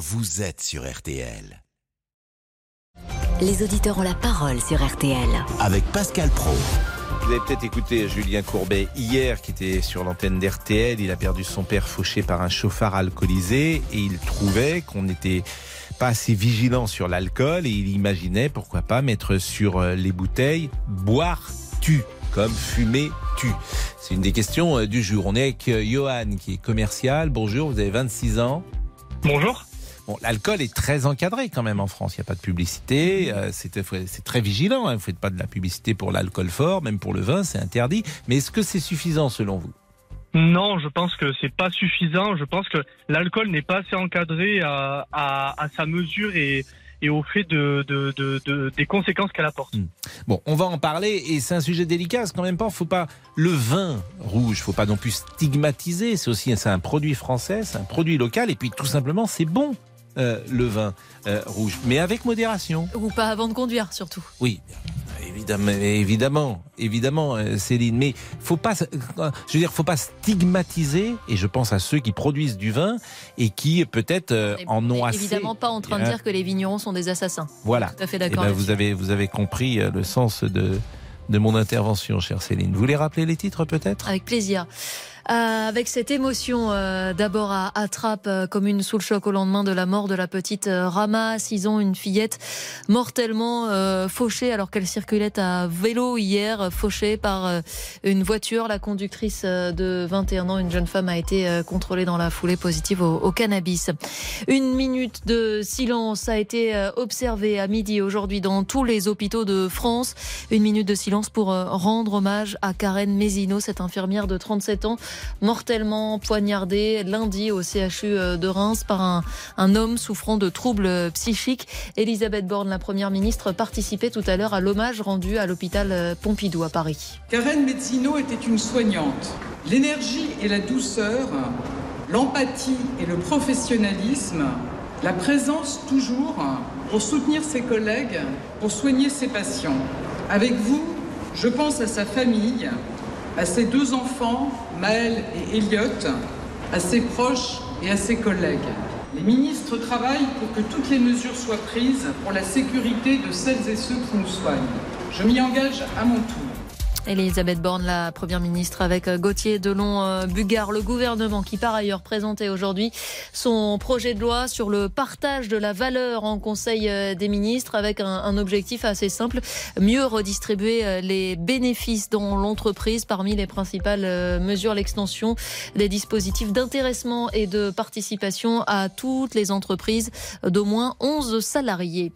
vous êtes sur RTL. Les auditeurs ont la parole sur RTL. Avec Pascal Pro. Vous avez peut-être écouté Julien Courbet hier qui était sur l'antenne d'RTL. Il a perdu son père fauché par un chauffard alcoolisé et il trouvait qu'on n'était pas assez vigilant sur l'alcool et il imaginait pourquoi pas mettre sur euh, les bouteilles boire tu comme fumer tu. C'est une des questions euh, du jour. On est avec euh, Johan qui est commercial. Bonjour, vous avez 26 ans. Bonjour. Bon, l'alcool est très encadré quand même en France. Il n'y a pas de publicité. Euh, c'est, très vigilant. Hein. Vous ne faites pas de la publicité pour l'alcool fort, même pour le vin, c'est interdit. Mais est-ce que c'est suffisant selon vous? Non, je pense que c'est pas suffisant. Je pense que l'alcool n'est pas assez encadré à, à, à sa mesure et, et au fait de, de, de, de des conséquences qu'elle apporte. Bon, on va en parler et c'est un sujet délicat. C'est quand même pas, faut pas le vin rouge, faut pas non plus stigmatiser. C'est aussi, c'est un produit français, c'est un produit local et puis tout simplement c'est bon. Euh, le vin euh, rouge, mais avec modération. Ou pas avant de conduire, surtout. Oui, évidemment, évidemment, évidemment, euh, Céline. Mais faut pas, je veux dire, faut pas stigmatiser. Et je pense à ceux qui produisent du vin et qui peut-être euh, en on ont assez. Évidemment pas en train de Hein dire que les vignerons sont des assassins. Voilà. Tout à fait Eh d'accord. ben, là-dessus. vous avez, vous avez compris le sens de de mon intervention, chère Céline. Vous voulez rappeler les titres peut-être? Avec plaisir. Euh, avec cette émotion, euh, d'abord à Attrape, euh, commune sous le choc au lendemain de la mort de la petite euh, Rama, 6 ans, une fillette mortellement euh, fauchée alors qu'elle circulait à vélo hier, fauchée par une voiture. La conductrice de 21 ans, une jeune femme, a été contrôlée dans la foulée positive au, au cannabis. Une minute de silence a été observée à midi aujourd'hui dans tous les hôpitaux de France. Une minute de silence pour rendre hommage à Karen Mézino, cette infirmière de 37 ans, mortellement poignardée lundi au CHU euh, de Reims par un, homme souffrant de troubles psychiques. Elisabeth Borne, la première ministre, participait tout à l'heure à l'hommage rendu à l'hôpital euh, Pompidou à Paris. Karen Mezzino était une soignante. L'énergie et la douceur, l'empathie et le professionnalisme, la présence toujours pour soutenir ses collègues, pour soigner ses patients. Avec vous, je pense à sa famille, à ses deux enfants, Maël et Elliot, à ses proches et à ses collègues. Les ministres travaillent pour que toutes les mesures soient prises pour la sécurité de celles et ceux qui nous soignent. Je m'y engage à mon tour. Elisabeth Borne, la première ministre, avec euh, Gauthier Delon-Bugard, le gouvernement qui par ailleurs présentait aujourd'hui son projet de loi sur le partage de la valeur en Conseil euh, des ministres avec un, objectif assez simple, mieux redistribuer euh, les bénéfices dans l'entreprise. Parmi les principales euh, mesures, l'extension des dispositifs d'intéressement et de participation à toutes les entreprises d'au moins 11 salariés.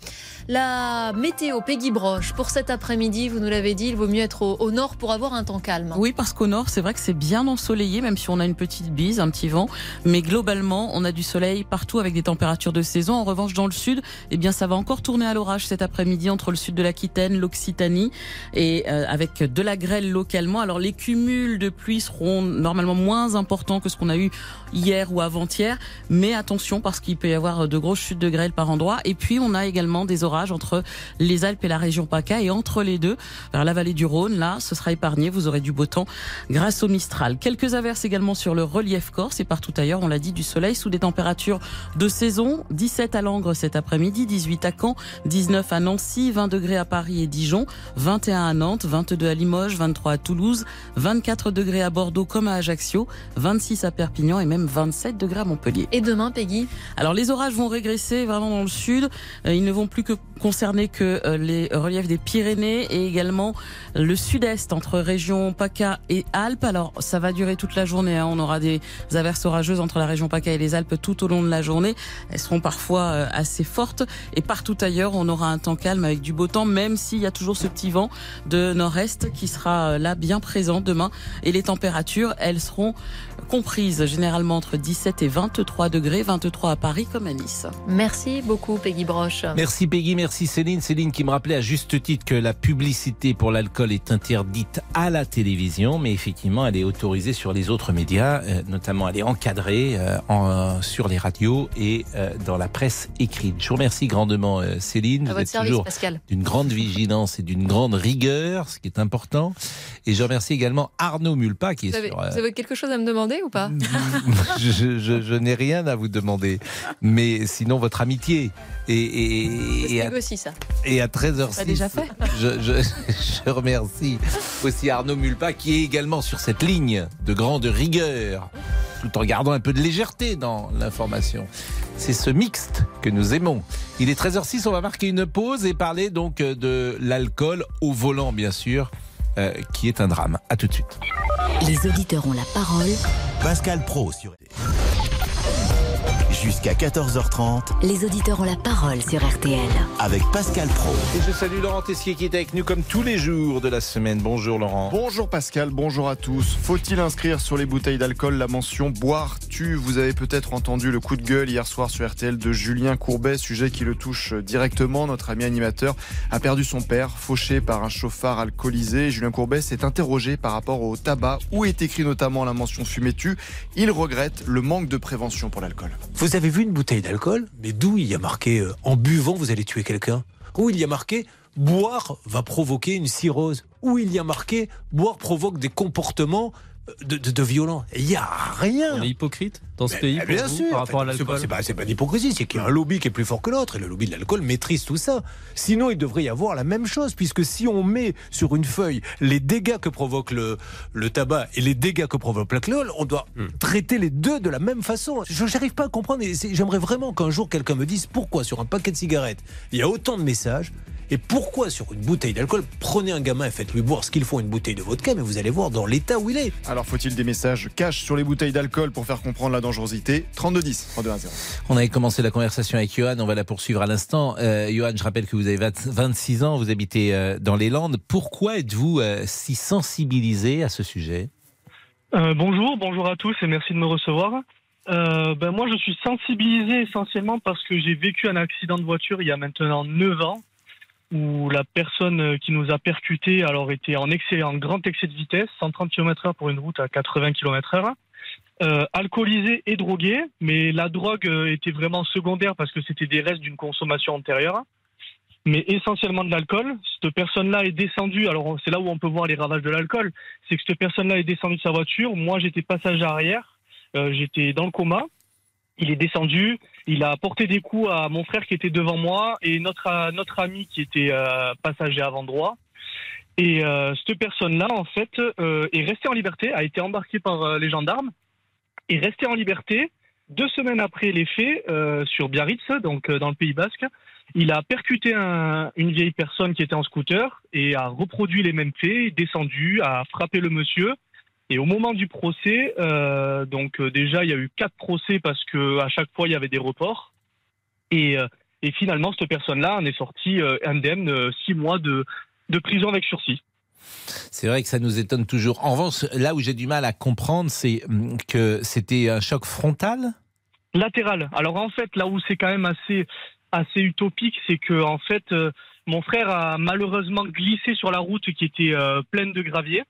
La météo, Peggy Broche, pour cet après-midi, vous nous l'avez dit, il vaut mieux être au nord pour avoir un temps calme. Oui, parce qu'au nord, c'est vrai que c'est bien ensoleillé, même si on a une petite bise, un petit vent. Mais globalement, on a du soleil partout avec des températures de saison. En revanche, dans le sud, eh bien, ça va encore tourner à l'orage cet après-midi entre le sud de l'Aquitaine, l'Occitanie et euh, avec de la grêle localement. Alors, les cumuls de pluie seront normalement moins importants que ce qu'on a eu hier ou avant-hier. Mais attention, parce qu'il peut y avoir de grosses chutes de grêle par endroit. Et puis, on a également des orages entre les Alpes et la région PACA et entre les deux, vers la vallée du Rhône. Là, ce sera épargné. Vous aurez du beau temps grâce au Mistral. Quelques averses également sur le relief corse et partout ailleurs. On l'a dit, du soleil sous des températures de saison. 17 à Langres cet après-midi, 18 à Caen, 19 à Nancy, 20 degrés à Paris et Dijon, 21 à Nantes, 22 à Limoges, 23 à Toulouse, 24 degrés à Bordeaux comme à Ajaccio, 26 à Perpignan et même 27 degrés à Montpellier. Et demain, Peggy? Alors les orages vont régresser vraiment dans le sud. Euh, Ils ne vont plus que concerner que euh, les reliefs des Pyrénées et également le sud-est entre région PACA et Alpes. Alors ça va durer toute la journée. hein. On aura des averses orageuses entre la région PACA et les Alpes tout au long de la journée. Elles seront parfois euh, assez fortes et partout ailleurs on aura un temps calme avec du beau temps, même s'il y a toujours ce petit vent de nord-est qui sera euh, là bien présent demain. Et les températures, elles seront comprises généralement entre 17 et 23 degrés, 23 à Paris comme à Nice. Merci beaucoup, Peggy Broche. Merci Peggy, merci Céline. Céline qui me rappelait à juste titre que la publicité pour l'alcool est interdite. à la télévision, mais effectivement, elle est autorisée sur les autres médias, euh, notamment elle est encadrée euh, en, sur les radios et euh, dans la presse écrite. Je vous remercie grandement, Céline. À vous votre êtes service, toujours Pascal. d'une grande vigilance et d'une grande rigueur, ce qui est important. Et je remercie également Arnaud Mulpa qui est avez, sur. vous avez quelque chose à me demander ou pas je, je- je n'ai rien à vous demander, mais sinon votre amitié. Et, et, et à, négocie ça. et à 13h06, T'as déjà fait je, je remercie aussi Arnaud Mulpa qui est également sur cette ligne de grande rigueur, tout en gardant un peu de légèreté dans l'information. C'est ce mixte que nous aimons. Il est 13h06, on va marquer une pause et parler donc de l'alcool au volant, bien sûr, euh, qui est un drame. À tout de suite. Les auditeurs ont la parole. Pascal Pro sur. Jusqu'à 14h30 Les auditeurs ont la parole sur RTL. avec Pascal Pro. Et je salue Laurent Tessier qui est avec nous comme tous les jours de la semaine. Bonjour Laurent. Bonjour Pascal, bonjour à tous. Faut-il inscrire sur les bouteilles d'alcool la mention boire tu Vous avez peut-être entendu le coup de gueule hier soir sur RTL de Julien Courbet, sujet qui le touche directement. Notre ami animateur a perdu son père, fauché par un chauffard alcoolisé. Julien Courbet s'est interrogé par rapport au tabac où est écrit notamment la mention fumée tu. Il regrette le manque de prévention pour l'alcool. Vous avez vu une bouteille d'alcool, mais d'où il y a marqué euh, en buvant vous allez tuer quelqu'un? Où il y a marqué boire va provoquer une cirrhose? Où il y a marqué boire provoque des comportements de, de, de violents Il n'y a rien On est hypocrite dans ce Mais- pays mais pour bien vous, sûr, par rapport à en fait, c'est pas- l'alcool C'est pas, c'est pas d'hypocrisie, c'est qu'il y a un lobby qui est plus fort que l'autre et le lobby de l'alcool maîtrise tout ça. Sinon, il devrait y avoir la même chose, puisque si on met sur une feuille les dégâts que provoque le, le tabac et les dégâts que provoque l'alcool, on doit Hmm. traiter les deux de la même façon. Je n'arrive pas à comprendre. et J'aimerais vraiment qu'un jour quelqu'un me dise pourquoi sur un paquet de cigarettes il y a autant de messages. Et pourquoi sur une bouteille d'alcool, prenez un gamin et faites-lui boire ce qu'il faut une bouteille de vodka, mais vous allez voir dans l'état où il est. Alors faut-il des messages cash sur les bouteilles d'alcool pour faire comprendre la dangerosité? 3210, 3210. On avait commencé la conversation avec Johan, on va la poursuivre à l'instant. Euh, Johan, je rappelle que vous avez 20 26 ans, vous habitez euh, dans les Landes. Pourquoi êtes-vous euh, si sensibilisé à ce sujet? Euh, bonjour, bonjour à tous et merci de me recevoir. Euh, ben moi, je suis sensibilisé essentiellement parce que j'ai vécu un accident de voiture il y a maintenant 9 ans où la personne qui nous a percuté alors était en excès, en grand excès de vitesse, 130 km/h pour une route à 80 km/h, euh, alcoolisé et drogué, mais la drogue euh, était vraiment secondaire parce que c'était des restes d'une consommation antérieure. Mais essentiellement de l'alcool. Cette personne-là est descendue. Alors c'est là où on peut voir les ravages de l'alcool. C'est que cette personne-là est descendue de sa voiture. Moi, j'étais passager arrière. Euh, j'étais dans le coma. Il est descendu. Il a porté des coups à mon frère qui était devant moi et notre euh, notre ami qui était euh, passager avant droit. Et euh, cette personne-là, en fait, est restée en liberté, a été embarquée par les gendarmes, est restée en liberté. Deux semaines après les faits, sur Biarritz, donc dans le Pays Basque, il a percuté un- une vieille personne qui était en scooter et a reproduit les mêmes faits, descendu, a frappé le monsieur. Et au moment du procès, euh, donc euh, déjà il y a eu quatre procès parce que à chaque fois il y avait des reports. Et, euh, et finalement cette personne-là en est sortie indemne, six mois de, de prison avec sursis. C'est vrai que ça nous étonne toujours. En revanche, là où j'ai du mal à comprendre, c'est hum, que c'était un choc frontal? Latéral. Alors en fait, là où c'est quand même assez assez utopique, c'est que en fait, mon frère a malheureusement glissé sur la route qui était pleine de gravier.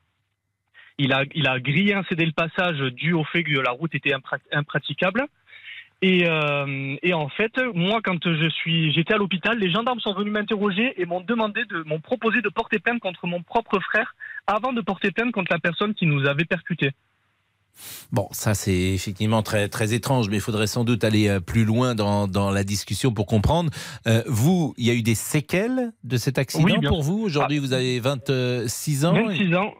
Il a il a grillé un cédé le passage dû au fait que la route était impra- impraticable. Et, euh, et en fait, moi, quand je suis, j'étais à l'hôpital, les gendarmes sont venus m'interroger et m'ont demandé de, m'ont proposé de porter plainte contre mon propre frère avant de porter plainte contre la personne qui nous avait percuté. Bon, ça c'est effectivement très très étrange, mais il faudrait sans doute aller euh, plus loin dans, dans la discussion pour comprendre. Euh, vous, il y a eu des séquelles de cet accident Oui, pour vous? Aujourd'hui, vous avez 26 ans. 26 ans.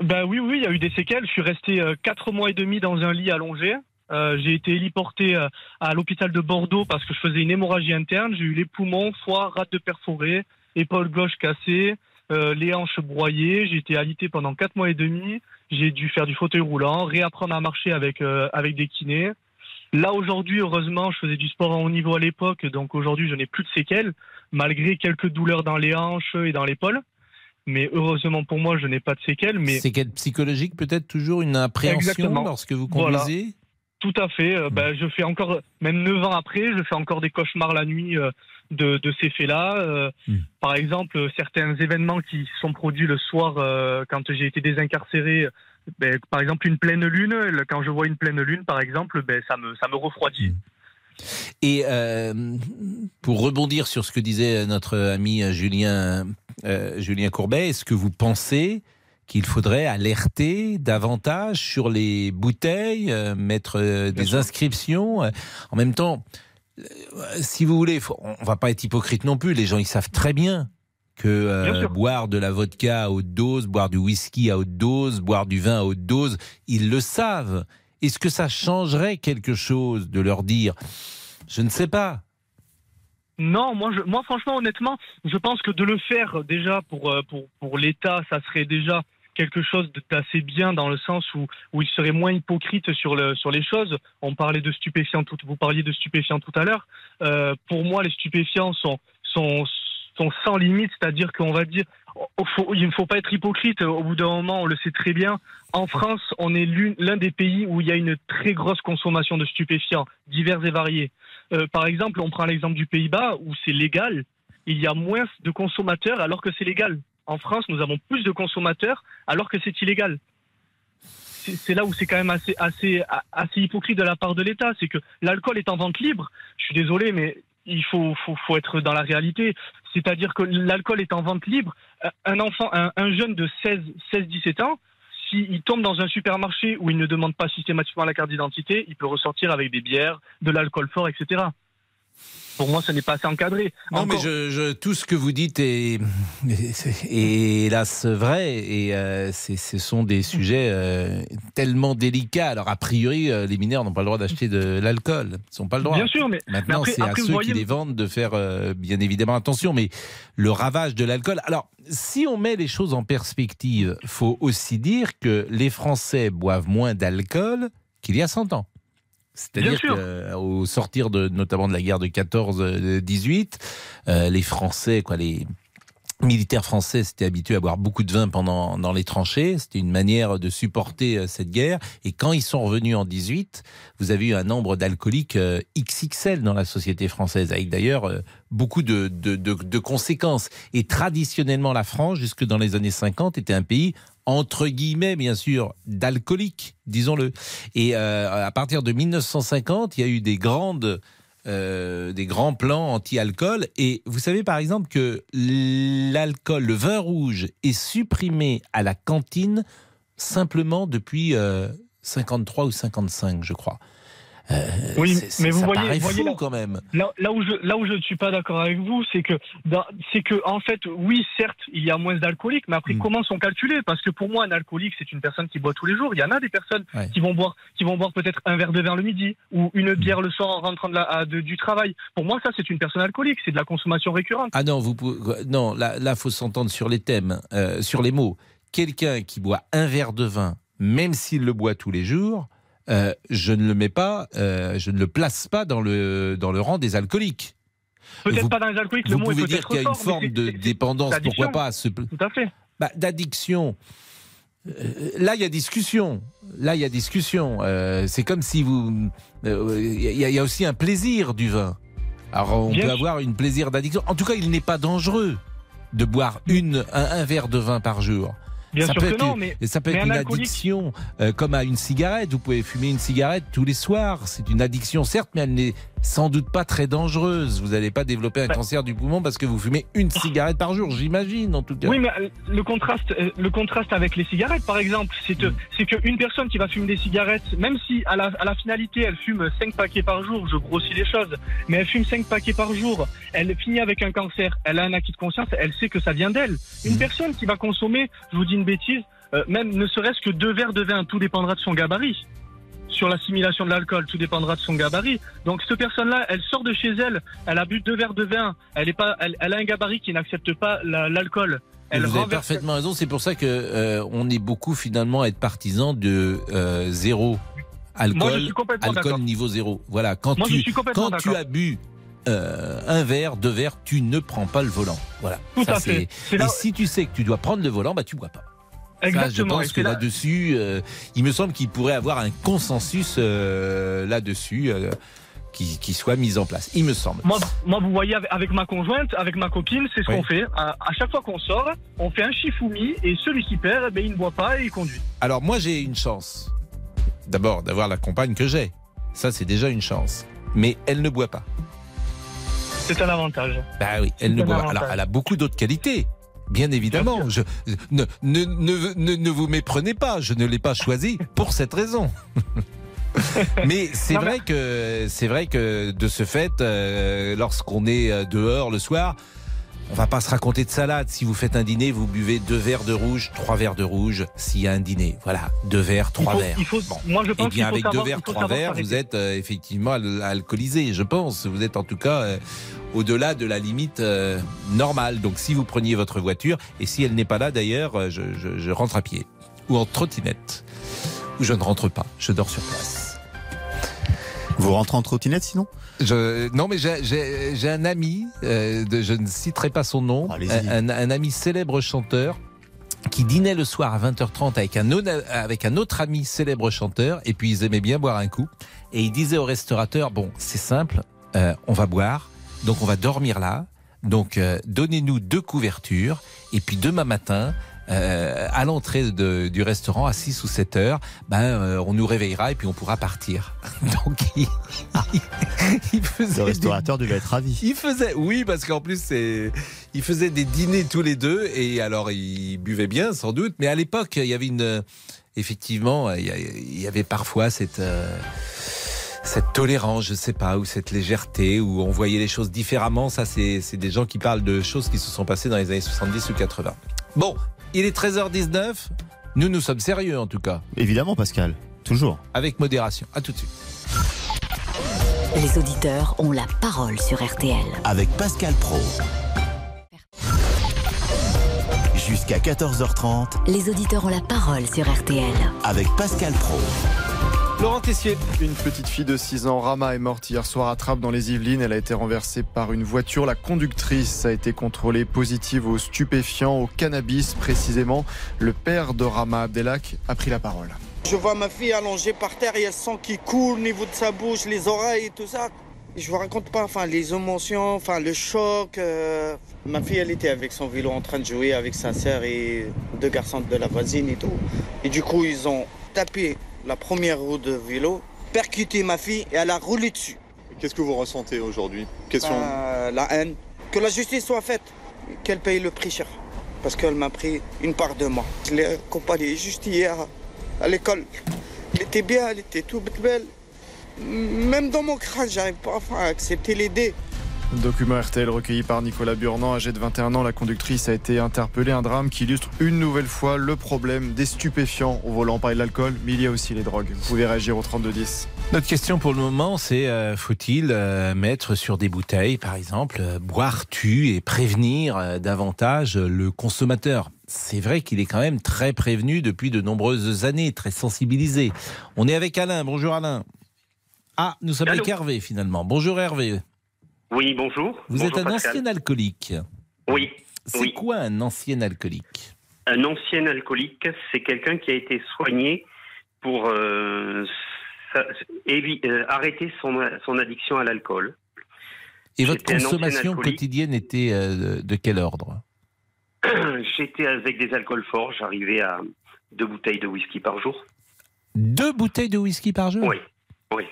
Ben oui, oui, il y a eu des séquelles. Je suis resté euh, quatre mois et demi dans un lit allongé. Euh, j'ai été héliporté euh, à l'hôpital de Bordeaux parce que je faisais une hémorragie interne. J'ai eu les poumons, foie, rate de perforée, épaule gauche cassée, euh, les hanches broyées. J'ai été alité pendant quatre mois et demi. J'ai dû faire du fauteuil roulant, réapprendre à marcher avec euh, avec des kinés. Là aujourd'hui, heureusement, je faisais du sport à haut niveau à l'époque, donc aujourd'hui, je n'ai plus de séquelles, malgré quelques douleurs dans les hanches et dans l'épaule. Mais heureusement pour moi, je n'ai pas de séquelles. Mais Séquelles psychologiques, peut-être toujours une appréhension Exactement. lorsque vous Voilà. conduisez Tout à fait. Euh, ben, je fais encore, même 9 ans après, je fais encore des cauchemars la nuit euh, de, de ces faits-là. Euh, Mm. Par exemple, certains événements qui sont produits le soir quand j'ai été désincarcéré. Ben, par exemple, une pleine lune. Quand je vois une pleine lune, par exemple, ben, ça me ça me refroidit. Et euh, pour rebondir sur ce que disait notre ami Julien, euh, Julien Courbet, est-ce que vous pensez qu'il faudrait alerter davantage sur les bouteilles, euh, mettre des inscriptions En même temps, si vous voulez, faut- on va pas être hypocrite non plus. Les gens, ils savent très bien que euh, boire de la vodka à haute dose, boire du whisky à haute dose, boire du vin à haute dose, ils le savent. Est-ce que ça changerait quelque chose de leur dire? Je ne sais pas. Non, moi, moi, franchement, honnêtement, je pense que de le faire euh, déjà pour euh, pour pour l'État, ça serait déjà quelque chose d'assez bien dans le sens où où il serait moins hypocrite sur le sur les choses. On parlait de stupéfiants, vous parliez de stupéfiants tout à l'heure. Euh, pour moi, les stupéfiants sont sont sont sans limite, c'est-à-dire qu'on va dire, il ne faut pas être hypocrite. Au bout d'un moment, on le sait très bien. En France, on est l'un des pays où il y a une très grosse consommation de stupéfiants, divers et variés. Euh, par exemple, on prend l'exemple du Pays-Bas où c'est légal. Il y a moins de consommateurs alors que c'est légal. En France, nous avons plus de consommateurs alors que c'est illégal. C'est là où c'est quand même assez hypocrite de la part de l'État. C'est que l'alcool est en vente libre. Je suis désolé, mais il faut, être dans la réalité. C'est-à-dire que l'alcool est en vente libre. Un enfant, un, un jeune de 16, 16, 17 ans, s'il tombe dans un supermarché où il ne demande pas systématiquement la carte d'identité, il peut ressortir avec des bières, de l'alcool fort, etc. Pour moi, ce n'est pas assez encadré. Non, Encore- mais je, je- tout ce que vous dites est, est, est, hélas vrai et euh, ce sont des sujets euh, tellement délicats. Alors a priori, euh, les mineurs n'ont pas le droit d'acheter de l'alcool, ils n'ont pas le droit. Bien sûr, mais, Maintenant, c'est à ceux voyez, qui les vendent de faire bien évidemment attention. Mais le ravage de l'alcool. Alors, si on met les choses en perspective, faut aussi dire que les Français boivent moins d'alcool qu'il y a 100 ans. C'est-à-dire qu'au sortir de, notamment de la guerre de 14-18, euh, les Français, quoi, les militaires français s'étaient habitués à boire beaucoup de vin pendant dans les tranchées. C'était une manière de supporter euh, cette guerre. Et quand ils sont revenus en 18, vous avez eu un nombre d'alcooliques euh, XXL dans la société française, avec d'ailleurs euh, beaucoup de, de, de, conséquences. Et traditionnellement, la France, jusque dans les années 50, était un pays entre guillemets, bien sûr, d'alcooliques, disons-le. Et à partir de 1950, il y a eu des grandes euh, des grands plans anti-alcool. Et vous savez par exemple que l'alcool, le vin rouge, est supprimé à la cantine simplement depuis euh, 53 ou 55, je crois. Euh, Oui, mais vous ça voyez- voyez fou là- quand même. Là, là où je là où je ne suis pas d'accord avec vous, c'est que c'est que en fait, oui, certes, il y a moins d'alcooliques, mais après, Mm. comment sont calculés? Parce que pour moi, un alcoolique, c'est une personne qui boit tous les jours. Il y en a des personnes Ouais. qui vont boire qui vont boire peut-être un verre de vin le midi ou une bière le soir en rentrant de la, à- de- du travail. Pour moi, ça, c'est une personne alcoolique. C'est de la consommation récurrente. Ah non, vous pouvez- non, là, là, faut s'entendre sur les thèmes, euh, sur les mots. Quelqu'un qui boit un verre de vin, même s'il le boit tous les jours, euh, je ne le mets pas, euh, je ne le place pas dans le dans le rang des alcooliques. Peut-être pas dans les alcooliques. Le Vous mot est pouvez dire qu'il y a une forme de dépendance, pourquoi pas Tout à fait. bah, d'addiction. Euh, là, il y a discussion. Là, il y a discussion. C'est comme si vous. Il y, a- il y a aussi un plaisir du vin. Alors, on Bien peut sûr. avoir une plaisir d'addiction. En tout cas, il n'est pas dangereux de boire une, un, un verre de vin par jour. Bien ça sûr peut que être, non, mais ça peut mais être un une alcoolique- addiction euh, comme à une cigarette. Vous pouvez fumer une cigarette tous les soirs. C'est une addiction, certes, mais elle n'est sans doute pas très dangereuse. Vous n'allez pas développer un Bah. cancer du poumon parce que vous fumez une cigarette par jour, j'imagine, en tout cas. Oui, mais euh, le contraste, euh, le contraste avec les cigarettes, par exemple, c'est Mm. que c'est qu'une personne qui va fumer des cigarettes, même si à la, à la finalité elle fume 5 paquets par jour, je grossis les choses, mais elle fume 5 paquets par jour, elle finit avec un cancer, elle a un acquis de conscience, elle sait que ça vient d'elle. Une Mm. personne qui va consommer, je vous dis une bêtise, euh, même ne serait-ce que deux verres de vin, tout dépendra de son gabarit. Sur l'assimilation de l'alcool, tout dépendra de son gabarit. Donc cette personne-là, elle sort de chez elle, elle a bu deux verres de vin, elle est pas, elle, elle a un gabarit qui n'accepte pas la- l'alcool. Elle vous avez parfaitement raison. C'est pour ça que euh, on est beaucoup finalement à être partisans de euh, zéro alcool, Moi, je suis complètement alcool niveau zéro. Voilà. Quand Moi, tu quand tu as bu euh, un verre, deux verres, tu ne prends pas le volant. Voilà. Tout Ça, à fait. là- Et si tu sais que tu dois prendre le volant, bah tu bois pas. Ça, je Exactement. Et pense que là-dessus, euh, il me semble qu'il pourrait avoir un consensus euh, là-dessus euh, qui, qui soit mis en place. Il me semble. Moi, moi, vous voyez, avec- ma conjointe, avec ma copine, c'est ce Oui. qu'on fait. À, à chaque fois qu'on sort, on fait un shifumi et celui qui perd, eh ben, il ne boit pas et il conduit. Alors moi, j'ai une chance. D'abord, d'avoir la compagne que j'ai. Ça, c'est déjà une chance. Mais elle ne boit pas. C'est un avantage. Bah oui, elle ne boit pas. Alors, elle a beaucoup d'autres qualités. Bien évidemment, je, ne, ne, ne, ne, ne vous méprenez pas, je ne l'ai pas choisi pour cette raison. Mais c'est vrai que c'est vrai que de ce fait, euh, lorsqu'on est euh, dehors le soir, on va pas se raconter de salade. Si vous faites un dîner, vous buvez deux verres de rouge, trois verres de rouge. S'il y a un dîner, voilà, deux verres, Il trois faut- verres. il faut- Bon. Moi, je Eh pense bien, avec savoir- deux verres, trois verres, vous êtes euh, effectivement al- alcoolisé, je pense. Vous êtes en tout cas euh, au-delà de la limite euh, normale. Donc, si vous preniez votre voiture, et si elle n'est pas là d'ailleurs, je, je- je rentre à pied ou en trottinette, ou je ne rentre pas, je dors sur place. Vous rentrez en trottinette sinon Je, non, mais j'ai- un ami, euh, de, je ne citerai pas son nom, un, un ami célèbre chanteur qui dînait le soir à 20h30 avec un, autre- avec un autre ami célèbre chanteur, et puis ils aimaient bien boire un coup. Et il disait au restaurateur, bon, c'est simple, euh, on va boire, donc on va dormir là, donc euh, donnez-nous deux couvertures, et puis demain matin, euh, à l'entrée de- du restaurant à 6 ou 7 heures, ben, euh, on nous réveillera et puis on pourra partir. Donc il, il faisait Le des restaurateur devait être ravi. il faisait, oui, parce qu'en plus, c'est, il faisait des dîners tous les deux, et alors il buvait bien, sans doute, mais à l'époque, il y avait une, effectivement, il y a- il y avait parfois cette, euh, cette tolérance, je sais pas, ou cette légèreté, où on voyait les choses différemment. Ça, c'est, c'est des gens qui parlent de choses qui se sont passées dans les années 70 ou 80. Bon, il est 13h19. Nous, nous sommes sérieux, en tout cas. Évidemment, Pascal. Toujours. Avec modération. À tout de suite. Les auditeurs ont la parole sur RTL. Avec Pascal Pro. Jusqu'à 14h30 Les auditeurs ont la parole sur RTL. avec Pascal Pro. Laurent Tessier. Une petite fille de 6 ans, Rama, est morte hier soir à Trappes dans les Yvelines. Elle a été renversée par une voiture. La conductrice a été contrôlée positive aux stupéfiants, au cannabis précisément. Le père de Rama, Abdelak, a pris la parole. Je vois ma fille allongée par terre, il y a le sang qui coule au niveau de sa bouche, les oreilles et tout ça. Je vous raconte pas, enfin, les émotions, enfin, le choc. euh. Ma fille, elle était avec son vélo en train de jouer avec sa sœur et deux garçons de la voisine et tout. Et du coup, ils ont tapé la première roue de vélo, percuté ma fille et elle a roulé dessus. Qu'est-ce que vous ressentez aujourd'hui? Question. Euh, la haine. Que la justice soit faite, qu'elle paye le prix cher. Parce qu'elle m'a pris une part de moi. Je l'ai accompagnée juste hier à l'école. Elle était bien, elle était toute belle. Même dans mon crâne, j'arrive pas à accepter l'idée. Document RTL recueilli par Nicolas Burnand, âgé de 21 ans. La conductrice a été interpellée. Un drame qui illustre une nouvelle fois le problème des stupéfiants au volant. De l'alcool, mais il y a aussi les drogues. Vous pouvez réagir au 3210. Notre question pour le moment, c'est euh, faut-il euh, mettre sur des bouteilles, par exemple, euh, boire tu et prévenir euh, davantage le consommateur? C'est vrai qu'il est quand même très prévenu depuis de nombreuses années, très sensibilisé. On est avec Alain. Bonjour Alain. Ah, nous sommes Allô avec Hervé finalement. Bonjour Hervé. Oui, bonjour. Vous Bonjour, êtes un Pascal. ancien alcoolique. Oui. C'est oui. quoi un ancien alcoolique Un ancien alcoolique, c'est quelqu'un qui a été soigné pour euh, sa- évi- euh, arrêter son, son addiction à l'alcool. Et votre consommation quotidienne était euh, de- de quel ordre J'étais avec des alcools forts, j'arrivais à deux bouteilles de whisky par jour. Deux bouteilles de whisky par jour Oui, oui,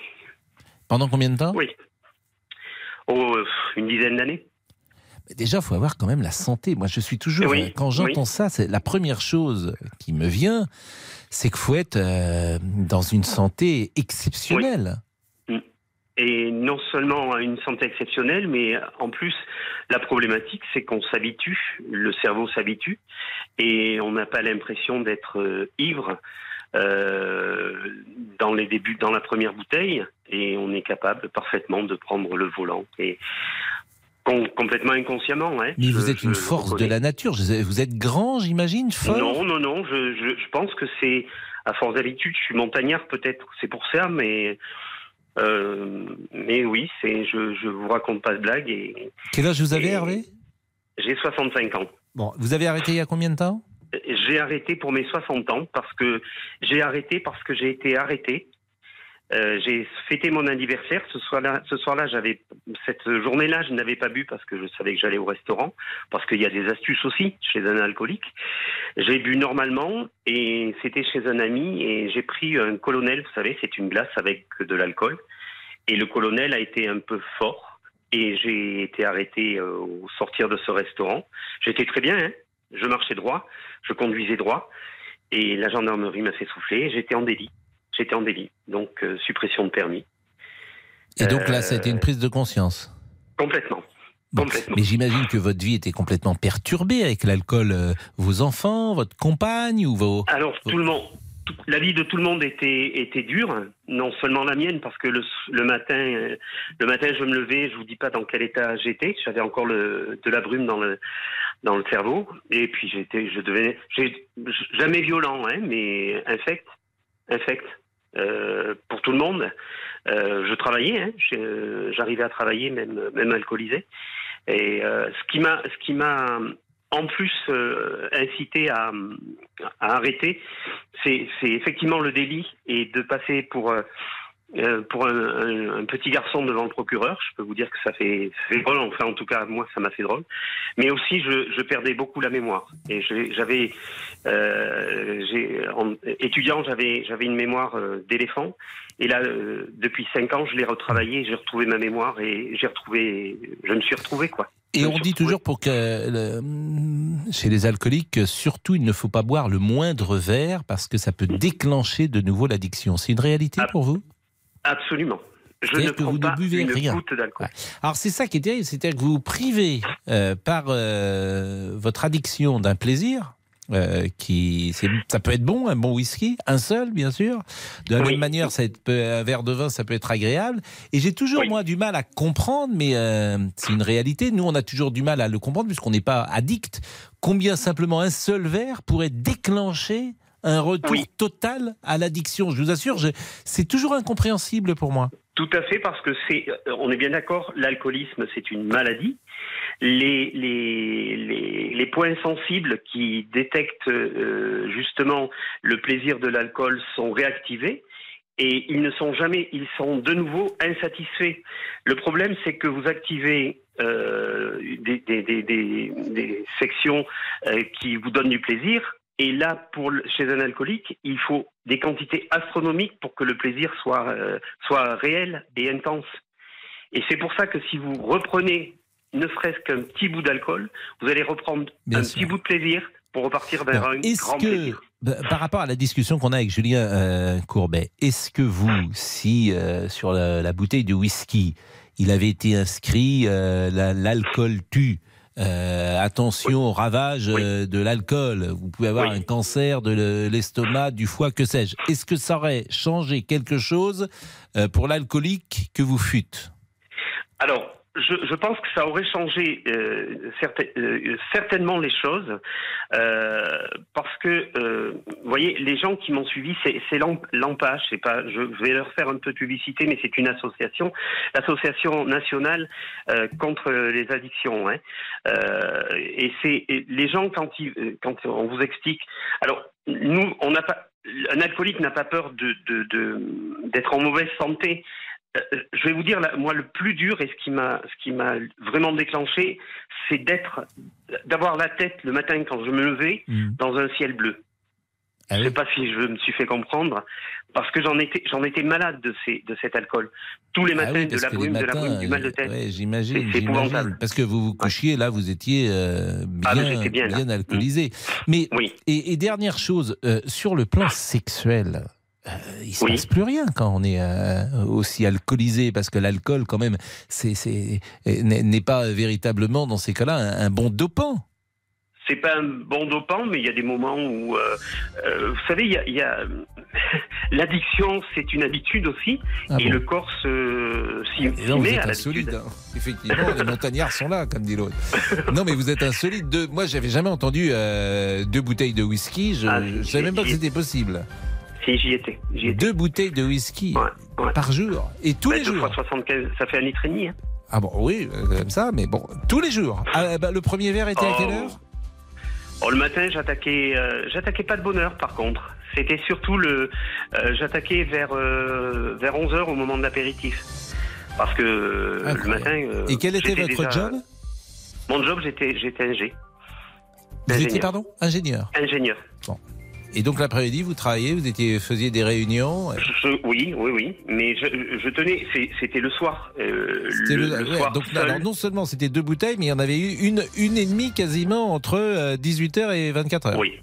Pendant combien de temps oui. Oh, une dizaine d'années. Déjà, faut avoir quand même la santé. Moi, je suis toujours. Oui, euh, quand j'entends oui. ça, c'est la première chose qui me vient, c'est qu'il faut être euh, dans une santé exceptionnelle. Et non seulement une santé exceptionnelle, mais en plus, la problématique, c'est qu'on s'habitue, le cerveau s'habitue, et on n'a pas l'impression d'être euh, ivre euh, dans les débuts, dans la première bouteille, et on est capable parfaitement de prendre le volant. Et com- complètement inconsciemment. Hein, Mais Je- vous êtes une force de la nature. Vous êtes grand, j'imagine, fort. Non, non, non. Je, pense que c'est à force d'habitude. Je suis montagnard, peut-être. C'est pour ça, mais euh, mais oui, c'est. Je, vous raconte pas de blague et Quel âge vous avez, Hervé? J'ai 65 ans. Bon, vous avez arrêté il y a combien de temps? J'ai arrêté pour mes 60 ans parce que j'ai arrêté parce que j'ai été arrêté. Euh, j'ai fêté mon anniversaire. Ce soir-là, ce soir-là, j'avais cette journée-là, je n'avais pas bu parce que je savais que j'allais au restaurant, parce qu'il y a des astuces aussi chez un alcoolique. J'ai bu normalement et c'était chez un ami et j'ai pris un colonel. Vous savez, c'est une glace avec de l'alcool et le colonel a été un peu fort et j'ai été arrêté euh, au sortir de ce restaurant. J'étais très bien, hein je marchais droit, je conduisais droit et la gendarmerie m'a fait souffler. J'étais en délit. J'étais en délit, donc euh, suppression de permis. Et donc là, ça a été une prise de conscience Complètement. Bon, mais j'imagine que votre vie était complètement perturbée avec l'alcool. euh, vos enfants, votre compagne ou vos... Alors tout le monde, la vie de tout le monde était était dure, non seulement la mienne parce que le, le matin, euh, le matin je me levais, je vous dis pas dans quel état j'étais, j'avais encore le, de la brume dans le dans le cerveau et puis j'étais, je devenais, jamais violent, hein, mais infect, infect. Euh, pour tout le monde, Euh, je travaillais, hein, j'arrivais à travailler même même alcoolisé. Et euh, ce qui m'a ce qui m'a en plus euh, incité à, à arrêter, c'est c'est effectivement le délit et de passer pour euh, pour un, un- un petit garçon devant le procureur. Je peux vous dire que ça fait, ça fait drôle. Enfin, en tout cas, moi, ça m'a fait drôle. Mais aussi, je, je perdais beaucoup la mémoire. Et j'avais, euh, en étudiant, j'avais une mémoire euh, d'éléphant. Et là, depuis cinq ans, je l'ai retravaillé. J'ai retrouvé ma mémoire et j'ai retrouvé, je me suis retrouvé quoi. Et on dit toujours pour que le- chez les alcooliques, surtout, il ne faut pas boire le moindre verre parce que ça peut déclencher de nouveau l'addiction. C'est une réalité pour vous? Absolument. Je ne que prends vous ne pas buvez une rien. goutte d'alcool. Alors c'est ça qui est terrible, c'est-à-dire que vous vous privez euh, par euh, votre addiction d'un plaisir. euh, qui ça peut être bon un bon whisky un seul bien sûr de la même manière ça peut- un verre de vin ça peut être agréable et j'ai toujours moi du mal à comprendre mais c'est une réalité nous on a toujours du mal à le comprendre puisqu'on n'est pas addict combien simplement un seul verre pourrait déclencher un retour total à l'addiction je vous assure c'est toujours incompréhensible pour moi Tout à fait, parce que c'est, on est bien d'accord, l'alcoolisme c'est une maladie. Les, les, les, les points sensibles qui détectent euh, justement le plaisir de l'alcool sont réactivés et ils ne sont jamais, ils sont de nouveau insatisfaits. Le problème c'est que vous activez euh, des, des, des, des, des sections euh, qui vous donnent du plaisir et là, pour le- chez un alcoolique, il faut des quantités astronomiques pour que le plaisir soit, euh, soit réel et intense. Et c'est pour ça que si vous reprenez ne serait-ce qu'un petit bout d'alcool, vous allez reprendre Bien un sûr. petit bout de plaisir pour repartir vers un grand que, plaisir. bah, par rapport à la discussion qu'on a avec Julien euh, Courbet, est-ce que vous, si euh, sur la, la bouteille de whisky, il avait été inscrit euh, la- l'alcool tue euh, attention au ravage euh, de l'alcool. Vous pouvez avoir un cancer de le- l'estomac, du foie, que sais-je. Est-ce que ça aurait changé quelque chose euh, pour l'alcoolique que vous fûtes? Alors, je, je pense que ça aurait changé euh, certain- euh, certainement les choses euh, parce que, euh, vous voyez, les gens qui m'ont suivi, c'est c'est Lamp- Lampa, je sais pas, je vais leur faire un peu de publicité, mais c'est une association, l'association nationale euh, contre les addictions. Hein. Euh, et c'est les gens quand ils, euh, quand on vous explique, alors nous, on n'a pas, un alcoolique n'a pas peur de de- de- d'être en mauvaise santé. Euh, je vais vous dire, moi, le plus dur et ce qui m'a, ce qui m'a vraiment déclenché, c'est d'être, d'avoir la tête le matin quand je me levais dans un ciel bleu. je ne sais pas si je me suis fait comprendre, parce que j'en étais, j'en étais malade de ces, de cet alcool. Tous les Ah matins, oui, de la brume, de la matins, brume, du mal de tête. Ouais, j'imagine, C'est- épouvantable. Parce que vous vous couchiez, là, vous étiez euh, bien, Ah, j'étais bien, là. alcoolisé. Mais, et, et dernière chose, euh, sur le plan sexuel, euh, il se passe plus rien quand on est euh, aussi alcoolisé, parce que l'alcool, quand même, c'est, n'est pas véritablement, dans ces cas-là, un, un bon dopant. C'est pas un bon dopant, mais il y a des moments où, euh, euh, vous savez, il y a, l'addiction, c'est une habitude aussi, Ah et bon le corps se s'y vous met êtes à insolide. hein. Effectivement, les montagnards sont là, comme dit l'autre. Non, mais vous êtes insolite. Deux, moi, j'avais jamais entendu euh, deux bouteilles de whisky. Je Ah, ne si, savais même pas que c'était possible. Si, j'y étais. Deux bouteilles de whisky par jour. Et tous les deux jours. fois 75, ça fait un litre et demi. hein. Ah bon, oui, euh, comme ça, mais bon, tous les jours. Ah, bah, le premier verre était à quelle Oh. heure? Oh, le matin, j'attaquais, euh, j'attaquais pas de bonne heure, par contre. C'était surtout le, euh, j'attaquais vers euh, vers 11 h au moment de l'apéritif, parce que euh, le matin. euh, Et quel était votre déjà- job? Mon job, j'étais j'étais ingé. Vous étiez, Ingénieur. pardon? Ingénieur. Ingénieur. Et donc l'après-midi, vous travailliez, vous étiez, faisiez des réunions. euh, Je- oui, oui, oui, mais je, je tenais, c'était le soir. euh, le, le- le ouais, soir donc, seul. alors, non seulement c'était deux bouteilles, mais il y en avait eu une, une et demie quasiment entre 18h et 24h. Oui.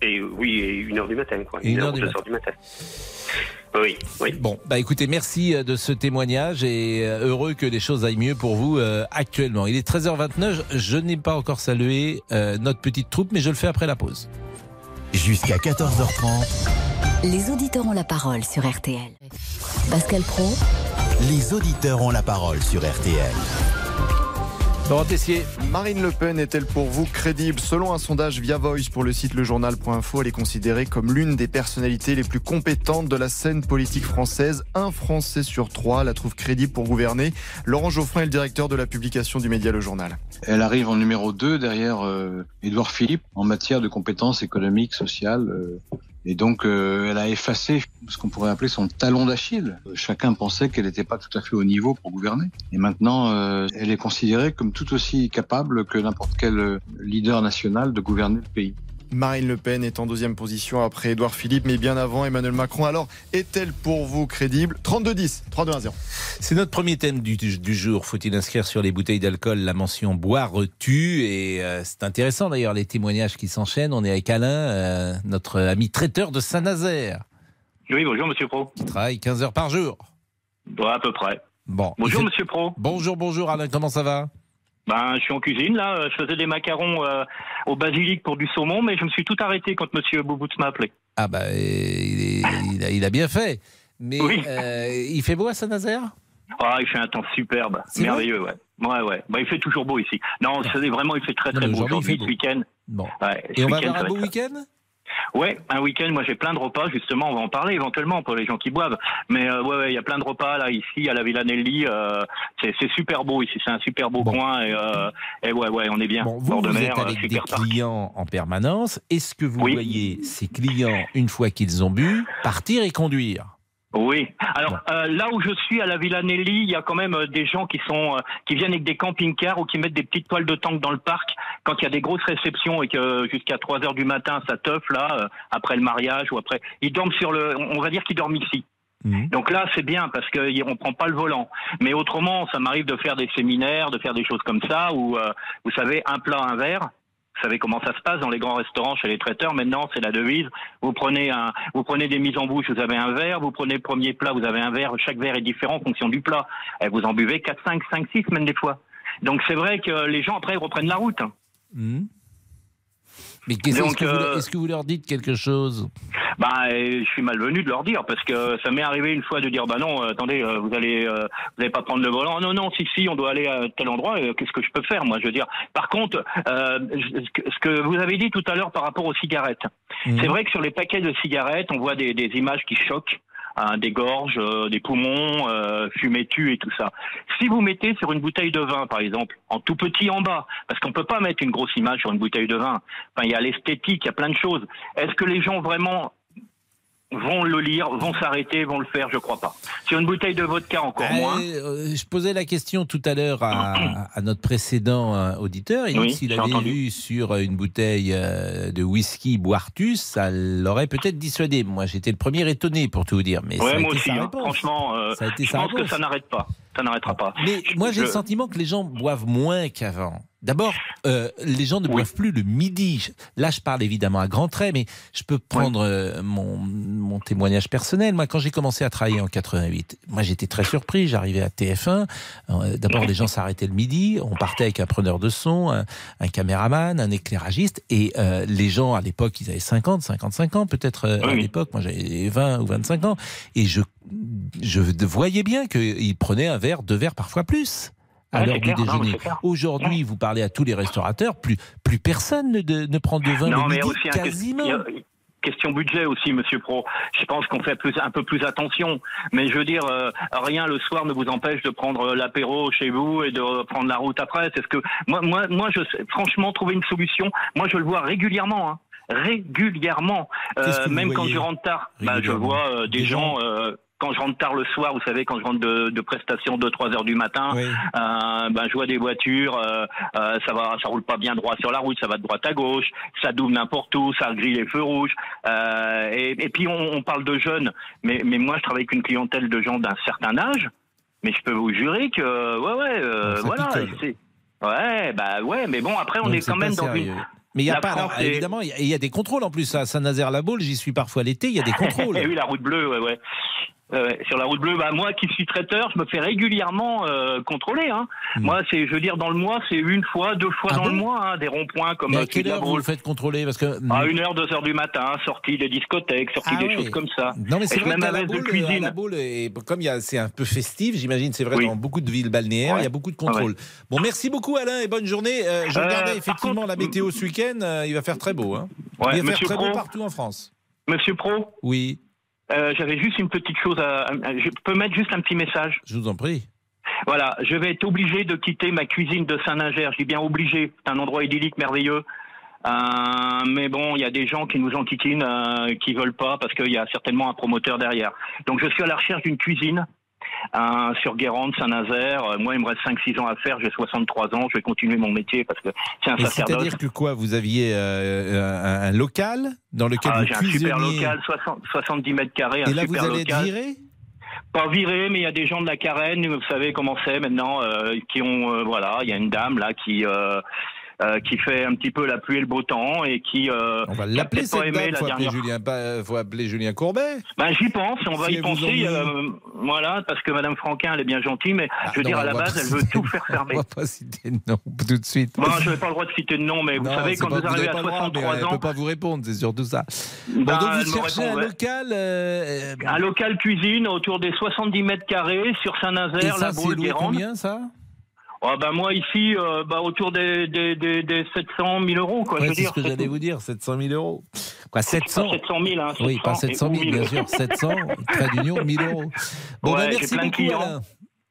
Et oui, et une heure du matin, quoi. Une heure du matin. heures du matin. Oui, oui. Bon, bah écoutez, merci euh, de ce témoignage et euh, heureux que les choses aillent mieux pour vous euh, actuellement. Il est 13h29, je n'ai pas encore salué euh, notre petite troupe, mais je le fais après la pause. Jusqu'à 14h30, Les auditeurs ont la parole sur RTL. Pascal Pro, les auditeurs ont la parole sur RTL. Laurent Tessier. Marine Le Pen est-elle pour vous crédible Selon un sondage via Voice pour le site lejournal.info, elle est considérée comme l'une des personnalités les plus compétentes de la scène politique française. Un Français sur trois la trouve crédible pour gouverner. Laurent Geoffrin est le directeur de la publication du média Le Journal. Elle arrive en numéro 2 derrière euh, Édouard Philippe en matière de compétences économiques, sociales. euh, et donc, euh, elle a effacé ce qu'on pourrait appeler son talon d'Achille. Chacun pensait qu'elle n'était pas tout à fait au niveau pour gouverner. Et maintenant, euh, elle est considérée comme tout aussi capable que n'importe quel euh, leader national de gouverner le pays. Marine Le Pen est en deuxième position après Édouard Philippe, mais bien avant Emmanuel Macron. Alors, est-elle pour vous crédible? 32-10, 32-1-0. C'est notre premier thème du, du jour. Faut-il inscrire sur les bouteilles d'alcool la mention boire-tu Et euh, c'est intéressant d'ailleurs les témoignages qui s'enchaînent. On est avec Alain, euh, notre ami traiteur de Saint-Nazaire, Oui, bonjour Monsieur Pro. qui travaille 15 heures par jour. Ouais, à peu près. Bon. Bonjour fait- Monsieur Pro. Bonjour, bonjour Alain, comment ça va? Ben, je suis en cuisine là. Je faisais des macarons euh, au basilic pour du saumon, mais je me suis tout arrêté quand Monsieur Boubout m'a appelé. Ah bah, il, est- il a, il a bien fait. Mais Oui. euh, il fait beau à Saint-Nazaire? Ah, il fait un temps superbe, merveilleux, ouais. Ouais, ouais. Bah, il fait toujours beau ici. Non, c'est vraiment, il fait très très beau aujourd'hui, ce week-end. Bon. Ouais, ce Et on va avoir un beau week-end? Ouais, un week-end, moi j'ai plein de repas, justement, on va en parler éventuellement pour les gens qui boivent. Mais euh, ouais, ouais, il y a plein de repas là, ici, à la Villa Nelly. euh, c'est super beau ici, c'est un super beau coin. Et, euh, et ouais, ouais, on est bien. Vous, Bord de vous mer, êtes avec des super parc. clients en permanence. Est-ce que vous voyez ces clients, une fois qu'ils ont bu, partir et conduire? Oui. Alors euh, là où je suis à la Villa Nelly, il y a quand même euh, des gens qui sont euh, qui viennent avec des camping-cars ou qui mettent des petites toiles de tank dans le parc quand il y a des grosses réceptions et que jusqu'à 3 heures du matin ça teuf là euh, après le mariage ou après ils dorment sur le on va dire qu'ils dorment ici. Donc là, c'est bien parce qu'on prend pas le volant. Mais autrement, ça m'arrive de faire des séminaires, de faire des choses comme ça où, euh, vous savez, un plat, un verre. Vous savez comment ça se passe dans les grands restaurants, chez les traiteurs. Maintenant, c'est la devise. Vous prenez un, vous prenez des mises en bouche, vous avez un verre. Vous prenez le premier plat, vous avez un verre. Chaque verre est différent en fonction du plat. Et vous en buvez 4, 5, 5, 6 même des fois. Donc c'est vrai que les gens après reprennent la route. Hmm. Mais qu'est-ce Donc, est-ce que, vous, euh, est-ce que vous leur dites quelque chose? Bah, euh, je suis malvenu de leur dire parce que ça m'est arrivé une fois de dire bah non, euh, attendez, vous allez, vous allez pas prendre le volant. Non, non, si, si, on doit aller à tel endroit. Qu'est-ce que je peux faire, moi Je veux dire? Par contre, euh, ce que- vous avez dit tout à l'heure par rapport aux cigarettes, Mhm. c'est vrai que sur les paquets de cigarettes, on voit des, des images qui choquent. Hein, des gorges, euh, des poumons, euh, fumée tue et tout ça. Si vous mettez sur une bouteille de vin, par exemple, en tout petit en bas, parce qu'on peut pas mettre une grosse image sur une bouteille de vin. Enfin, il y a l'esthétique, il y a plein de choses. Est-ce que les gens vraiment vont le lire, vont s'arrêter, vont le faire, je crois pas. Sur une bouteille de vodka encore moins. Euh, Je posais la question tout à l'heure à, à notre précédent euh, auditeur. Il Oui, s'il avait entendu. vu sur une bouteille euh, de whisky Boirtus, ça l'aurait peut-être dissuadé. Moi, j'étais le premier étonné pour tout vous dire. Mais ça a moi été aussi. sa hein. Franchement, euh, Ça a été je sa pense que ça n'arrête pas. Ça n'arrêtera pas. Mais moi, j'ai Je- le sentiment que les gens boivent moins qu'avant. D'abord, euh, les gens ne boivent plus le midi. Là, je parle évidemment à grands traits, mais je peux prendre euh, mon, mon témoignage personnel. Moi, quand j'ai commencé à travailler en 88, moi, j'étais très surpris. J'arrivais à TF1. Euh, D'abord, les gens s'arrêtaient le midi. On partait avec un preneur de son, un, un caméraman, un éclairagiste. Et les gens, à l'époque, ils avaient 50, 55 ans, peut-être à l'époque. Moi, j'avais 20 ou 25 ans. Et je, je voyais bien qu'ils prenaient un verre, deux verres, parfois plus à Ouais, l'heure du clair, déjeuner. Aujourd'hui, vous parlez à tous les restaurateurs, plus, plus personne ne, de- ne prend de vin non, le mais midi, aussi un que- quasiment. question budget aussi, Monsieur Pro. Je pense qu'on fait plus, un peu plus attention. Mais je veux dire, euh, rien le soir ne vous empêche de prendre l'apéro chez vous et de prendre la route après. C'est ce que moi, moi, moi, je franchement trouver une solution. Moi, je le vois régulièrement. Hein. Régulièrement, vous même quand je rentre tard, bah, je vois euh, des, Des gens. euh, quand je rentre tard le soir, vous savez, quand je rentre de, de prestations 2-3 heures du matin, Oui. euh, ben, je vois des voitures, euh, euh, ça va, ça roule pas bien droit sur la route, ça va de droite à gauche, ça double n'importe où, ça grille les feux rouges. Et, et puis on, on parle de jeunes, mais, mais moi je travaille avec une clientèle de gens d'un certain âge, mais je peux vous jurer que, ouais, ouais, voilà, ouais, bah ouais, mais bon après on Donc, est quand même dans une. Mais il y a La pas, France évidemment, il y a- il y, a des contrôles en plus à Saint-Nazaire-la-Baule. J'y suis parfois l'été. Il y a des contrôles. Eh oui, la route bleue, ouais, ouais. Ouais. Sur la route bleue, bah, moi qui suis traiteur, je me fais régulièrement euh, contrôler. Hein. Moi, c'est, je veux dire, dans le mois, c'est une fois, deux fois Hmm. Ah dans bon le mois, hein, des ronds-points comme Mais euh, à quelle de la heure vous le faites contrôler? Parce que À une heure, deux heures du matin, sortie des discothèques, sortie Ah des ouais. choses comme ça. Non mais c'est vrai même qu'à la avec de boule, à cuisine. la boule, et comme il c'est un peu festif, j'imagine, c'est vrai Oui. dans beaucoup de villes balnéaires, Ouais. il y a beaucoup de contrôles. Bon, merci beaucoup Alain et bonne journée. Euh, je Euh, regardais effectivement contre- la météo ce week-end, euh, il va faire très beau. Hein. Il va faire très beau partout en France. Monsieur Pro, Oui, euh, j'avais juste une petite chose à, à- Je peux mettre juste un petit message je vous en prie. Voilà, je vais être obligé de quitter ma cuisine de Saint-Nazaire. Je dis bien obligé. C'est un endroit idyllique, merveilleux. Euh, mais bon, il y a des gens qui nous enquiquinent, euh, qui veulent pas parce qu'il y a certainement un promoteur derrière. Donc je suis à la recherche d'une cuisine euh, sur Guérande, Saint-Nazaire. Euh, Moi, il me reste 5-6 ans à faire. J'ai 63 ans. Je vais continuer mon métier parce que c'est un Et sacerdoce. c'est-à-dire que quoi Vous aviez euh, un, un local dans lequel Ah, vous j'ai un super local, 60 70 mètres carrés, un et là vous super allez être local. viré? Pas viré, mais il y a des gens de la carène, vous savez comment c'est maintenant, euh, qui ont, euh, voilà, il y a une dame là qui euh, euh, qui fait un petit peu la pluie et le beau temps et qui. Euh, On va l'appeler cette la faut appeler, dernière. Julien, euh, faut appeler Julien Courbet. Ben, j'y pense, on va Si y penser. euh, voilà, parce que Madame Franquin, elle est bien gentille, mais Ah, je veux non, dire, à la base, elle veut tout faire fermer. On va pas citer de nom tout de suite. Bon, je n'ai pas le droit de citer de nom, mais vous savez, c'est quand pas- vous arrivez à pas le droit, mais 63 Elle ans, peut pas vous répondre, c'est surtout ça. Bon, bah, donc vous cherchez répond, un ouais. local. un local cuisine autour des 70 mètres carrés sur Saint-Nazaire, la c'est boule Guérande. combien ça? Ah bah moi ici, euh, bah autour des, des, des, des 700 000 euros, quoi. Ouais, C'est ce que j'allais vous dire, 700 000 euros. Quoi, Pas 700 700 000, hein, 700 Oui, pas 700 000, et- ou bien 1000. sûr. 700, trait d'union, 1000 euros. Bon, Ouais, bah, merci plein beaucoup. Alain.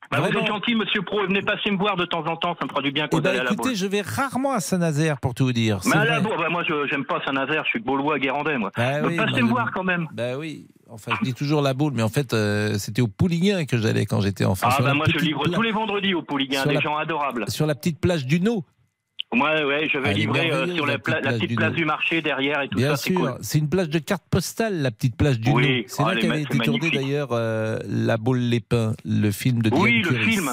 Bah, vous êtes gentil, monsieur Pro, venez passer me voir de temps en temps, ça me fera du bien Eh quand ben, vous allez à la écoutez, je vais rarement à Saint-Nazaire, pour tout vous dire. Mais à la boule, bah, moi j'aime pas Saint-Nazaire, je suis de Beaulois, Guérandais, moi. Ah Donc oui, passez me voir quand même. Bah oui. Enfin, je dis toujours la boule, mais en fait, euh, c'était au Pouliguen que j'allais quand j'étais enfant. Ah bah moi je livre pla- tous les vendredis au Pouliguen, des la- gens adorables. Sur la petite plage du Nau. Moi, ouais, je vais livrer euh, sur la petite la place petite du place Nord. du marché derrière et tout Bien ça, c'est sûr, cool. c'est une plage de carte postale, la petite plage du Oui. C'est oh, là qu'avait été c'est tourné magnifique. d'ailleurs euh, La Boule les Pins, le film de Oui, Diane le Curis. film.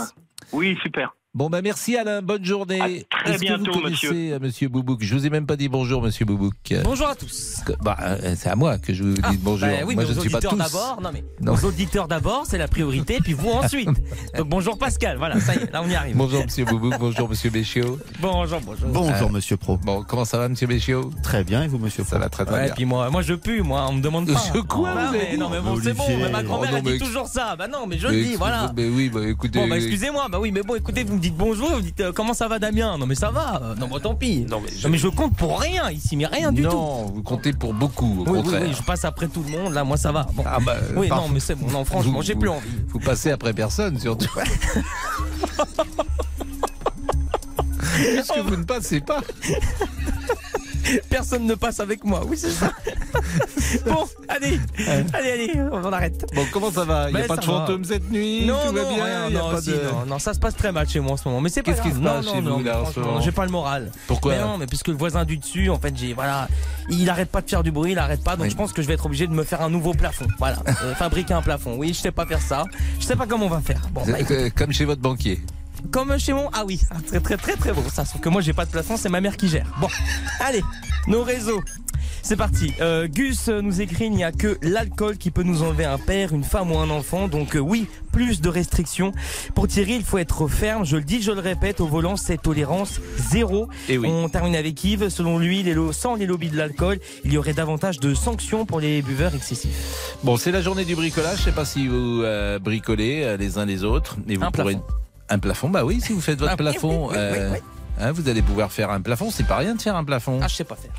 Oui, super. Bon, bah merci Alain, bonne journée. très Est-ce que vous bientôt, connaissez monsieur. euh, monsieur Boubouk? Je vous ai même pas dit bonjour, monsieur Boubouk. Bonjour à tous. Bah, euh, c'est à moi que je vous dis bonjour. Bah oui, moi, je ne suis pas auditeurs tous. d'abord. Non mais Non. aux auditeurs d'abord, c'est la priorité, puis vous ensuite. Donc bonjour Pascal. Voilà, ça y est, là on y arrive. Bonjour monsieur Boubouk, bonjour monsieur Béchiot. Bonjour, bonjour. Bonjour, Euh, monsieur Pro. Bon, comment ça va monsieur Béchiot? Très bien, et vous, monsieur Ça Pro va très très Ouais, bien. puis moi, moi je pue, moi, on me demande pas. Je quoi, mais, dit non mais bon, c'est bon, ma grand-mère Oh, non, elle dit toujours ça. Bah non, mais je le dis, voilà. Mais oui, bah écoutez. Bon bah excusez-moi, bah oui, mais bon, écoutez, vous me dites bonjour, vous dites euh, comment ça va Damien? Non mais ça va, euh, non tant pis. Non, mais je- je compte pour rien ici, mais rien du tout. non, vous comptez pour beaucoup, au Oui, contraire. oui, je passe après tout le monde, là, moi ça va. Bon. Ah bah, oui, non, mais c'est bon, non, franchement, j'ai plus envie. Vous passez après personne, surtout. Puisque vous ne passez pas? Personne ne passe avec moi, oui, c'est ça. bon, allez, allez, allez, on arrête. Bon, comment ça va? Il n'y a Ben, pas de va. fantôme cette nuit? Non, Tout va non, bien? rien, Il y a non, pas si, de- non, non, ça se passe très mal chez moi en ce moment. Mais c'est pas Qu'est-ce qui se passe chez vous, là, J'ai pas le moral. Pourquoi? Mais non, mais puisque le voisin du dessus, en fait, j'ai voilà, il arrête pas de faire du bruit, il arrête pas, donc Oui. je pense que je vais être obligé de me faire un nouveau plafond. Voilà, Euh, fabriquer un plafond. Oui, je sais pas faire ça. Je sais pas comment on va faire. Bon, bah, Euh, Comme chez votre banquier. Comme chez mon. Ah oui, ah, très très très très beau ça. Sauf que moi j'ai pas de plafond, c'est ma mère qui gère. Bon, allez, nos réseaux. C'est parti. Euh, Gus nous écrit il n'y a que l'alcool qui peut nous enlever un père, une femme ou un enfant. Donc euh, oui, plus de restrictions. Pour Thierry, il faut être ferme. Je le dis, je le répète, au volant, c'est tolérance zéro. Et oui. On termine avec Yves. Selon lui, les lo- sans les lobbies de l'alcool, il y aurait davantage de sanctions pour les buveurs excessifs. Bon, c'est la journée du bricolage. Je sais pas si vous euh, bricolez les uns les autres. Et vous Un pourrez... plafond. Un plafond, bah oui, si vous faites votre Ah plafond, euh, hein, vous allez pouvoir faire un plafond. C'est pas rien de faire un plafond. Ah, je sais pas faire.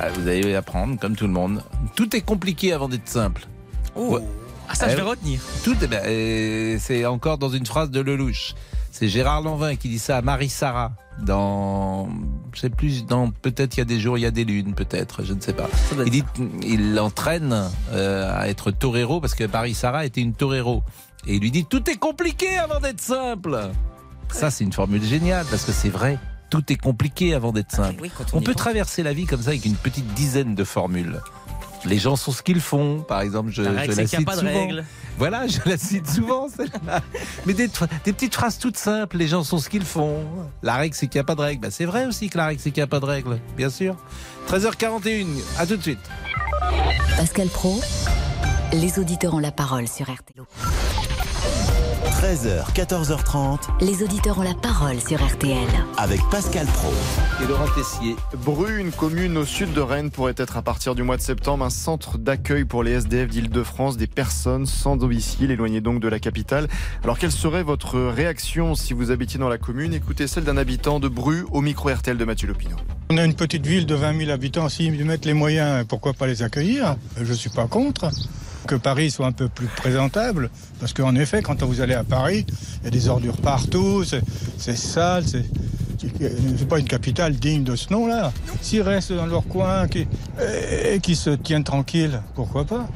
Ah, vous allez apprendre, comme tout le monde. Tout est compliqué avant d'être simple. Oh. Ah, ça, je vais Eh, retenir. Tout ben, euh, c'est encore dans une phrase de Lelouch. C'est Gérard Lanvin qui dit ça à Marie-Sara dans, je sais plus, dans peut-être il y a des jours, il y a des lunes, peut-être, je ne sais pas. Il dit, il l'entraîne euh, à être torero parce que Marie-Sara était une torero. Et il lui dit, tout est compliqué avant d'être simple. Ça, c'est une formule géniale parce que c'est vrai. Tout est compliqué avant d'être simple. oui, quand on peut pense. traverser la vie comme ça avec une petite dizaine de formules. Les gens sont ce qu'ils font. Par exemple, je, La règle, je c'est la qu'il n'y a cite pas de souvent. règle. Voilà, je la cite souvent, celle-là. Mais des, des petites phrases toutes simples, les gens sont ce qu'ils font. La règle, c'est qu'il n'y a pas de règle. Bah, c'est vrai aussi que la règle, c'est qu'il n'y a pas de règle, bien sûr. 13h41, à tout de suite. Pascal Pro, les auditeurs ont la parole sur RTL. 13h, 14h30 Les auditeurs ont la parole sur RTL. avec Pascal Pro. Et Laurent Tessier. Bru, une commune au sud de Rennes, pourrait être à partir du mois de septembre un centre d'accueil pour les SDF d'Île-de-France, des personnes sans domicile, éloignées donc de la capitale. Alors quelle serait votre réaction si vous habitiez dans la commune? Écoutez celle d'un habitant de Bru au micro RTL de Mathieu Lopino. On a une petite ville de 20 000 habitants, s'ils mettent les moyens, pourquoi pas les accueillir? Je ne suis pas contre. Que Paris soit un peu plus présentable, parce qu'en effet, quand vous allez à Paris, il y a des ordures partout, c'est sale, c'est c'est pas une capitale digne de ce nom-là. S'ils restent dans leur coin qui- et qu'ils se tiennent tranquilles, pourquoi pas?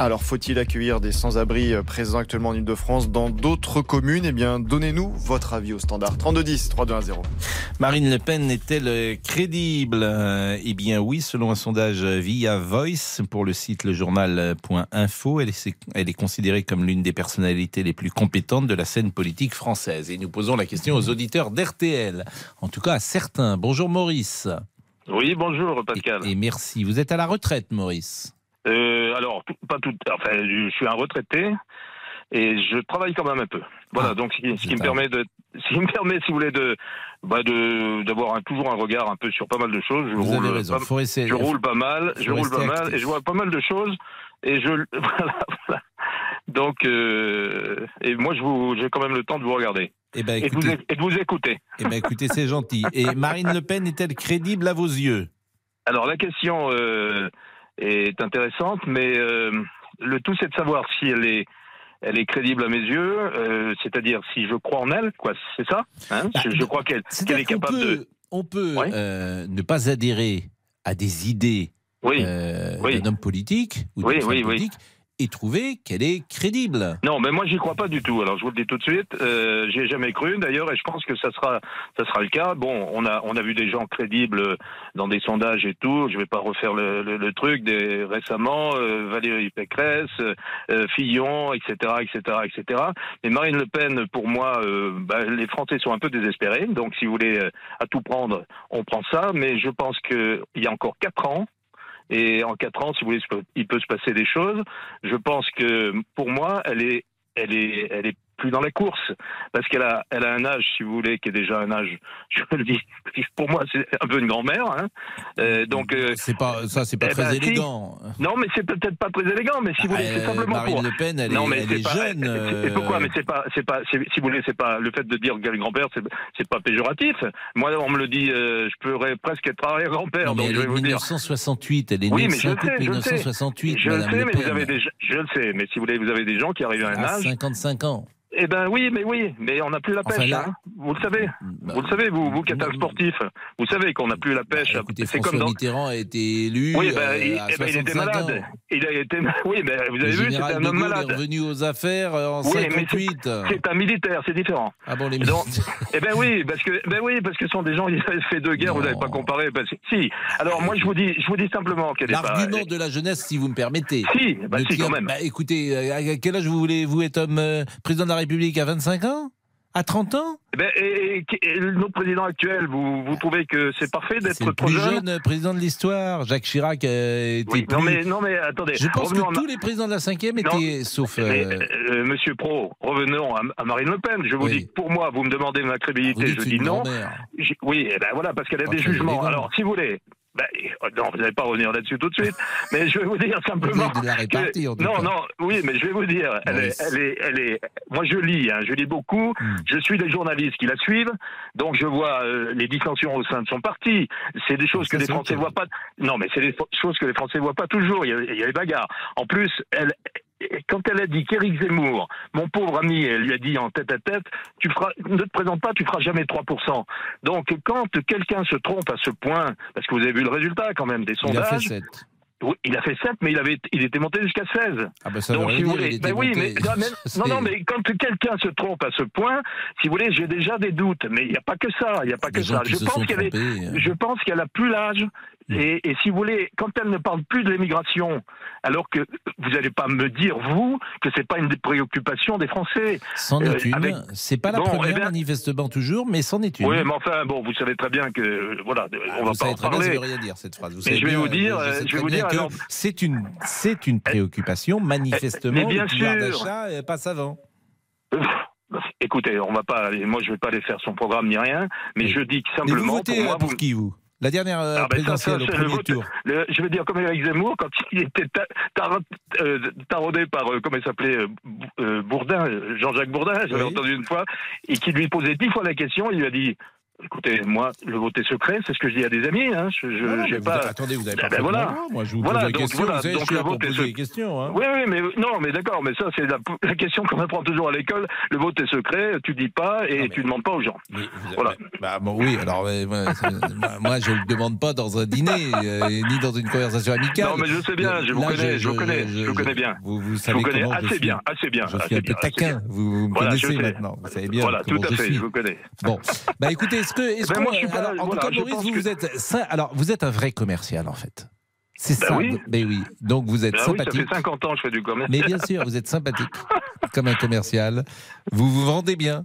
Alors faut-il accueillir des sans-abri euh, présents actuellement en Île-de-France dans d'autres communes? Eh bien donnez-nous votre avis au standard. 3210 3210. Marine Le Pen est-elle crédible? Euh, Eh bien oui, selon un sondage via Voice pour le site lejournal.info, elle est, elle est considérée comme l'une des personnalités les plus compétentes de la scène politique française. Et nous posons la question aux auditeurs d'RTL, en tout cas à certains. Bonjour Maurice. Oui, bonjour Pascal. Et merci. Vous êtes à la retraite, Maurice. Euh, alors, pas tout. Enfin, je suis un retraité et je travaille quand même un peu. Voilà, Ah, donc ce qui, ce qui me permet de, ce qui me permet, si vous voulez, de, bah, de d'avoir un- toujours un regard un peu sur pas mal de choses. Je Vous roule avez raison. pas- Faut essayer- je roule pas mal, je roule pas mal et je vois pas mal de choses et je voilà. voilà. Donc, euh, et moi, je vous, j'ai quand même le temps de vous regarder Eh ben, et, de vous, écoutez, et de vous écouter. eh ben, écoutez, c'est gentil. Et Marine Le Pen est-elle crédible à vos yeux? Alors la question euh, est intéressante, mais euh, le tout c'est de savoir si elle est, elle est crédible à mes yeux, euh, c'est-à-dire si je crois en elle, quoi, c'est ça? Hein je, je crois qu'elle est qu'on capable peut, de. on peut euh, ne pas adhérer à des idées Oui. euh, Oui. d'un homme politique ou oui. politique trouver qu'elle est crédible. Non, mais moi j'y crois pas du tout. Alors je vous le dis tout de suite, euh, j'y ai jamais cru d'ailleurs, et je pense que ça sera, ça sera le cas. Bon, on a, on a vu des gens crédibles dans des sondages et tout. Je vais pas refaire le, truc. Récemment, euh, Valérie Pécresse, euh, Fillon, etc., etc., etc. Mais Marine Le Pen, pour moi, euh, bah, les Français sont un peu désespérés. Donc, si vous voulez à tout prendre, on prend ça. Mais je pense que il y a encore quatre ans. Et en quatre ans, si vous voulez, il peut se passer des choses. Je pense que pour moi, elle est, elle est, elle est plus dans la course parce qu'elle a, elle a un âge, si vous voulez, qui est déjà un âge. Je le dis, pour moi, c'est un peu une grand-mère. Hein. Euh, donc, euh, C'est pas ça, c'est pas eh très ben, si. élégant. Non, mais c'est peut-être pas très élégant, mais si vous voulez, c'est Euh, simplement Marine pour. Le Pen, elle non, est- mais elle c'est est pas- jeune, c'est- euh, pourquoi Mais c'est pas, c'est pas, c'est- si vous voulez, c'est pas le fait de dire qu'elle est grand-père, c'est, c'est pas péjoratif. Moi, on me le dit, je pourrais presque être arrière-grand-père. Non, mais donc elle je est vais vous dire. 1968, elle est Oui, née mais le je 5 le août sais, je le sais. 1968, Je le sais, mais Pen. vous avez des, je le sais, mais si vous voulez, vous avez des gens qui arrivent à un à âge. 55 ans. Eh ben oui, mais oui, mais on n'a plus la Enfin, pêche. là- hein. Vous le savez, vous le savez, vous, vous un sportif, vous savez qu'on n'a plus la pêche. Bah, Écoutez, c'est François comme dans. Mitterrand a été élu Oui, euh, il, à eh ben, il était 65 malade. ans. Il a été. Oui, ben, vous Le avez vu, c'était un homme malade. est revenu aux affaires euh, en Oui, mais 58. c'est- un militaire, c'est différent. Ah bon, les militaires. eh ben oui, parce que ben oui, parce que ce sont des gens qui avaient fait deux guerres, vous n'avez pas comparé. parce si. Alors moi je vous dis, je vous dis simplement qu'elle est pas. L'argument de la jeunesse, si vous me permettez. Si, bah si, quand même. bah, écoutez, euh, à quel âge vous voulez-vous être homme président de la République À 25 ans? À 30 ans? Eh Ben, et, et- et notre président actuel, vous, vous trouvez que c'est parfait C'est d'être le trop plus jeune, président de l'histoire. Jacques Chirac euh, était Oui, plus... non mais non mais attendez. Je pense revenons que tous les présidents de la 5e Non, étaient, sauf... Mais, euh, euh, Monsieur Pro, revenons à, à Marine Le Pen. Je vous Oui. dis, que pour moi, vous me demandez ma crédibilité, je dis non. Oui, eh ben voilà, parce qu'elle a Pas des jugements. Alors, si vous voulez, Ben, euh, non, vous n'allez pas revenir là-dessus tout de suite, mais je vais vous dire simplement. Vous de la répartie, que- en tout non, cas. non, oui, mais je vais vous dire, elle, Oui. est, elle est, elle est. Moi, je lis, hein, je lis beaucoup. Hmm. Je suis des journalistes qui la suivent, donc je vois euh, les dissensions au sein de son parti. C'est des choses que les Français voient pas. Non, mais c'est des choses que les Français voient pas toujours. Il y a, il y a les bagarres. En plus, elle. Quand elle a dit qu'Éric Zemmour, mon pauvre ami, elle lui a dit en tête à tête, tu feras, ne te présente pas, tu feras jamais 3%. Donc, quand quelqu'un se trompe à ce point, parce que vous avez vu le résultat quand même des Il a fait sondages, 7. oui, il a fait 7, mais il, avait, il était monté jusqu'à 16. Ah ben ça Donc, si vous voulez, ben oui, mais, non, mais- non, mais quand quelqu'un se trompe à ce point, si vous voulez, j'ai déjà des doutes, mais il n'y a pas que ça, il n'y a pas Des que ça. Je pense qu'elle est, euh. je pense qu'elle a plus l'âge. Et, et si vous voulez, quand elle ne parle plus de l'immigration, alors que vous n'allez pas me dire, vous, que c'est pas une des préoccupations des Français. C'en Euh, est une. avec- C'est pas la Bon, première, eh bien- manifestement toujours, mais c'en est une. Oui, mais enfin, bon, vous savez très bien que, euh, voilà, on Ah, va vous pas savez en très bien, ça parler. veut rien dire cette phrase. Vous Mais je vais bien, vous dire, je euh, je vais vous dire, que alors- c'est une, c'est une préoccupation manifestement. mais bien le pouvoir sûr. d'achat est pas savant. Écoutez, on va pas, moi je vais pas aller faire son programme ni rien, mais je dis que Mais vous simplement votez pour moi, pour vous- qui vous? La dernière euh, Ah, ben, ça, ça, présidentielle au c'est le premier vote- tour. le- je veux dire, comme Eric Zemmour, quand il était ta- euh, taraudé par, euh, comment il s'appelait, euh, euh, Bourdin, Jean-Jacques Bourdin, j'avais Oui. entendu une fois, et qui lui posait dix fois la question, il lui a dit, écoutez, moi, le vote est secret, c'est ce que je dis à des amis, hein, je, je- Non, non, j'ai mais vous- pas... attendez, vous avez Ah, pas ben voilà. Moi, je vous Voilà, pose la question. voilà, vous savez, donc je suis le là pour vote est poser secret. les questions. Hein. Oui, oui, mais non, mais d'accord, mais ça c'est la, la question qu'on apprend toujours à l'école. Le vote est secret, tu dis pas et tu demandes pas aux gens. voilà. Bah, bon, oui, alors moi, je le demande pas dans un dîner euh, ni dans une conversation amicale. Non, mais je sais bien, je vous Là, connais, je vous connais, je vous connais bien. Vous, vous Je savez vous connais comment je assez bien, assez bien. Je suis un peu taquin. Vous, me je connaissez maintenant. Vous savez bien Voilà, tout à je fait, je vous connais. Bon, bah écoutez, est-ce que, est-ce Ben, qu'on- moi, je suis pas- alors, en voilà, tout cas, Maurice, vous, que- vous êtes, ça- alors, vous êtes un vrai commercial en fait. C'est Ben ça. oui. Ben oui. Donc vous êtes Ben oui, ça sympathique. fait 50 ans que je fais du commerce. Mais bien sûr, vous êtes sympathique comme un commercial. Vous vous vendez bien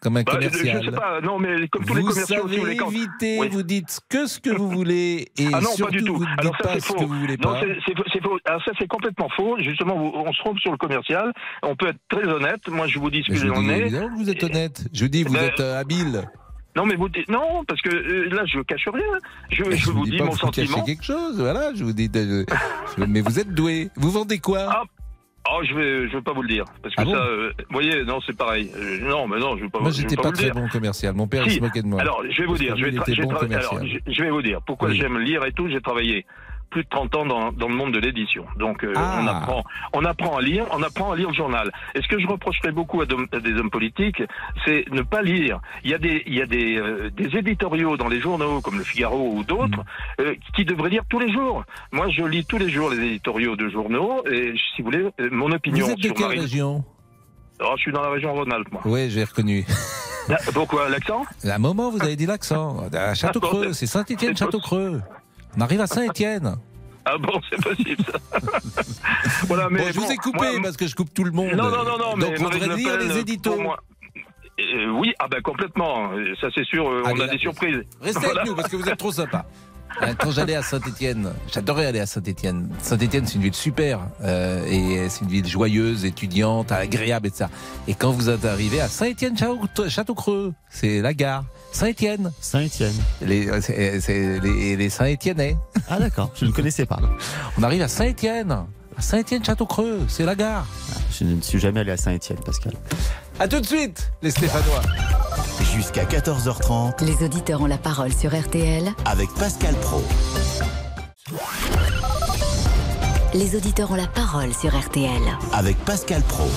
comme un Bah, commercial. Je sais pas, non, mais comme tous les commerciaux, savez éviter, Oui. vous dites que ce que vous voulez et Ah non, surtout pas du tout. vous ne Alors dites ça pas ce faux. que vous voulez non, pas. c'est- c'est c'est faux. Alors ça c'est complètement faux. Justement, on se trompe sur le commercial. On peut être très honnête. Moi, je vous dis ce Mais que j'en ai. vous êtes honnête. Je vous dis, vous Ben, êtes euh, habile. Non, mais vous dites non, parce que euh, là, je cache rien. Je, Mais je vous dis dis mon que vous sentiment. quelque chose. Voilà, je vous dis. je- mais vous êtes doué. Vous vendez quoi? Oh, je vais, je vais pas vous le dire, parce que Ah bon? ça, euh, vous voyez, non, c'est pareil. Euh, non, mais non, je vais pas. Moi, je j'étais pas, pas vous très dire. bon commercial. Mon père il Si. se moquait de moi. Alors, je vais vous dire, je vais, il bon alors, je, je vais vous dire pourquoi Oui. j'aime lire et tout. J'ai travaillé plus de 30 ans dans, dans le monde de l'édition, donc euh, Ah. on apprend, on apprend à lire, on apprend à lire le journal. Et ce que je reprocherais beaucoup à, des hommes politiques, c'est ne pas lire. Il y a des, il y a des, euh, des éditoriaux dans les journaux comme le Figaro ou d'autres Mm. euh, qui devraient lire tous les jours. Moi, je lis tous les jours les éditoriaux de journaux et si vous voulez, mon opinion Vous êtes de sur quelle Marine- région? Oh, je suis dans la région Rhône-Alpes, moi. Oui, j'ai reconnu. Ah, Pourquoi? L'accent? À un moment, vous avez dit l'accent. À Château-Creux, c'est Saint-Étienne, Château-Creux. On arrive à Saint-Étienne. Ah bon, c'est possible ça. voilà, mais Bon, je vous ai coupé moi- parce que je coupe tout le monde. Non, non, non, non, mais Donc, on Marine devrait Le lire les éditos. Euh, oui, ah ben complètement. Euh, Ça c'est sûr, euh, on a là, des surprises. Restez Voilà. avec nous parce que vous êtes trop sympa. Hein, Quand j'allais à Saint-Étienne, j'adorais aller à Saint-Étienne. Saint-Étienne, c'est une ville super euh, et c'est une ville joyeuse, étudiante, agréable et ça. Et quand vous êtes arrivé à Saint-Étienne-Château-Creux, c'est la gare. Saint-Étienne. Saint-Étienne. Les, c'est, c'est les, les Saint-Étiennais. Ah d'accord, je ne connaissais pas. On arrive à Saint-Étienne. À Saint-Étienne-Château-Creux, c'est la gare. Je ne suis jamais allé à Saint-Étienne, Pascal. À tout de suite, les Stéphanois. Jusqu'à 14h30 Les auditeurs ont la parole sur RTL. avec Pascal Pro. Les auditeurs ont la parole sur RTL. Avec Pascal Pro.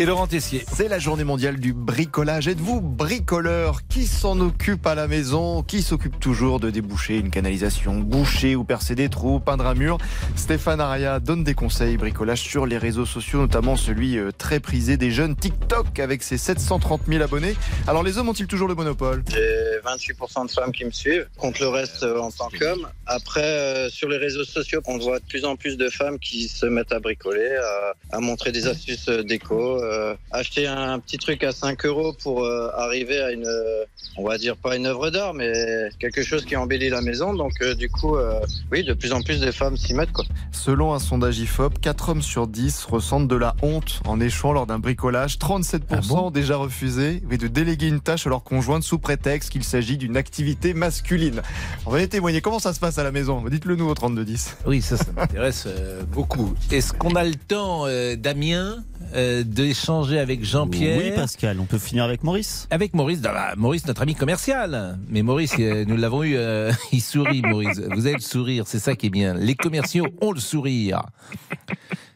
Et Laurent Tessier. C'est la journée mondiale du bricolage. Êtes-vous bricoleur? Qui s'en occupe à la maison? Qui s'occupe toujours de déboucher une canalisation, boucher ou percer des trous, peindre un mur? Stéphane Aria donne des conseils bricolage sur les réseaux sociaux, notamment celui euh, très prisé des jeunes TikTok avec ses 730 000 abonnés. Alors les hommes ont-ils toujours le monopole? J'ai 28% de femmes qui me suivent, contre le reste euh, en tant qu'homme. Après, euh, sur les réseaux sociaux, on voit de plus en plus de femmes qui se mettent à bricoler, à, à montrer des astuces euh, déco. Euh, acheter un, petit truc à 5 euros pour euh, arriver à une, euh, on va dire pas une œuvre d'art, mais quelque chose qui embellit la maison. Donc euh, du coup, euh, oui, de plus en plus de femmes s'y mettent quoi. Selon un sondage IFOP, 4 hommes sur 10 ressentent de la honte en échouant lors d'un bricolage. 37% Ah ont déjà refusé mais de déléguer une tâche à leur conjointe sous prétexte qu'il s'agit d'une activité masculine. On va y témoigner. Comment ça se passe à la maison? Dites-le nous au 3210. Oui, ça, ça m'intéresse beaucoup. Est-ce qu'on a le temps, euh, Damien, euh, d'échanger avec Jean-Pierre Oui, Pascal, on peut finir avec Maurice. Avec Maurice, bah, Maurice, notre ami commercial. Mais Maurice, euh, nous l'avons eu, euh, il sourit, Maurice. Vous avez le sourire, c'est ça qui est bien. Les commerciaux ont le sourire.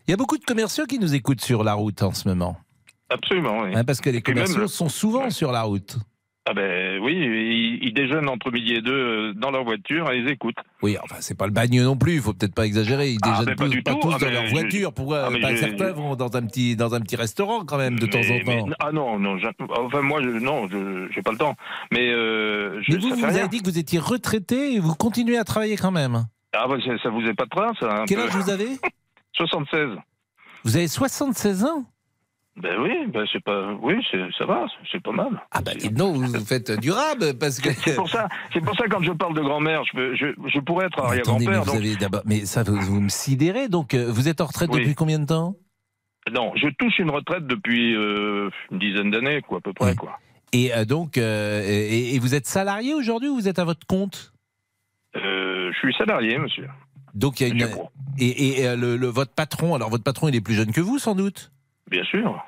Il y a beaucoup de commerciaux qui nous écoutent sur la route en ce moment. Absolument, oui. Hein, parce que les même commerciaux sont souvent sur la route. Ah ben oui, ils, ils déjeunent entre midi et deux euh, dans leur voiture et ils écoutent. Oui, enfin, c'est pas le bagne non plus, il faut peut-être pas exagérer. Ils Ah, déjeunent pas tous, pas Ah, dans leur voiture. Pourquoi Ah, pas certains vont dans un, petit, dans un petit restaurant quand même de temps en mais- temps ah non, non, enfin moi, je, non, j'ai pas le temps. Mais, euh, je, Mais vous, ça vous avez dit que vous étiez retraité et vous continuez à travailler quand même. Ah bah, ça, vous est pas de train, ça un Quel peu. âge vous avez? 76. Vous avez 76 ans? Ben oui, ben c'est pas, oui, ça va, c'est pas mal. Ah bah dites donc, vous faites durable parce que. C'est pour ça, c'est pour ça quand je parle de grand-mère, je, je, je pourrais être mais arrière-grand-père. vous donc- avez d'abord, mais ça vous, vous me sidérez. Donc euh, vous êtes en retraite Oui. depuis combien de temps? Non, je touche une retraite depuis euh, une dizaine d'années, quoi, à peu près, quoi. Et euh, donc, euh, et, et vous êtes salarié aujourd'hui ou vous êtes à votre compte? Euh, je suis salarié, monsieur. Donc il y a une. Et, et, le, le- votre patron, alors votre patron, il est plus jeune que vous sans doute? Bien sûr.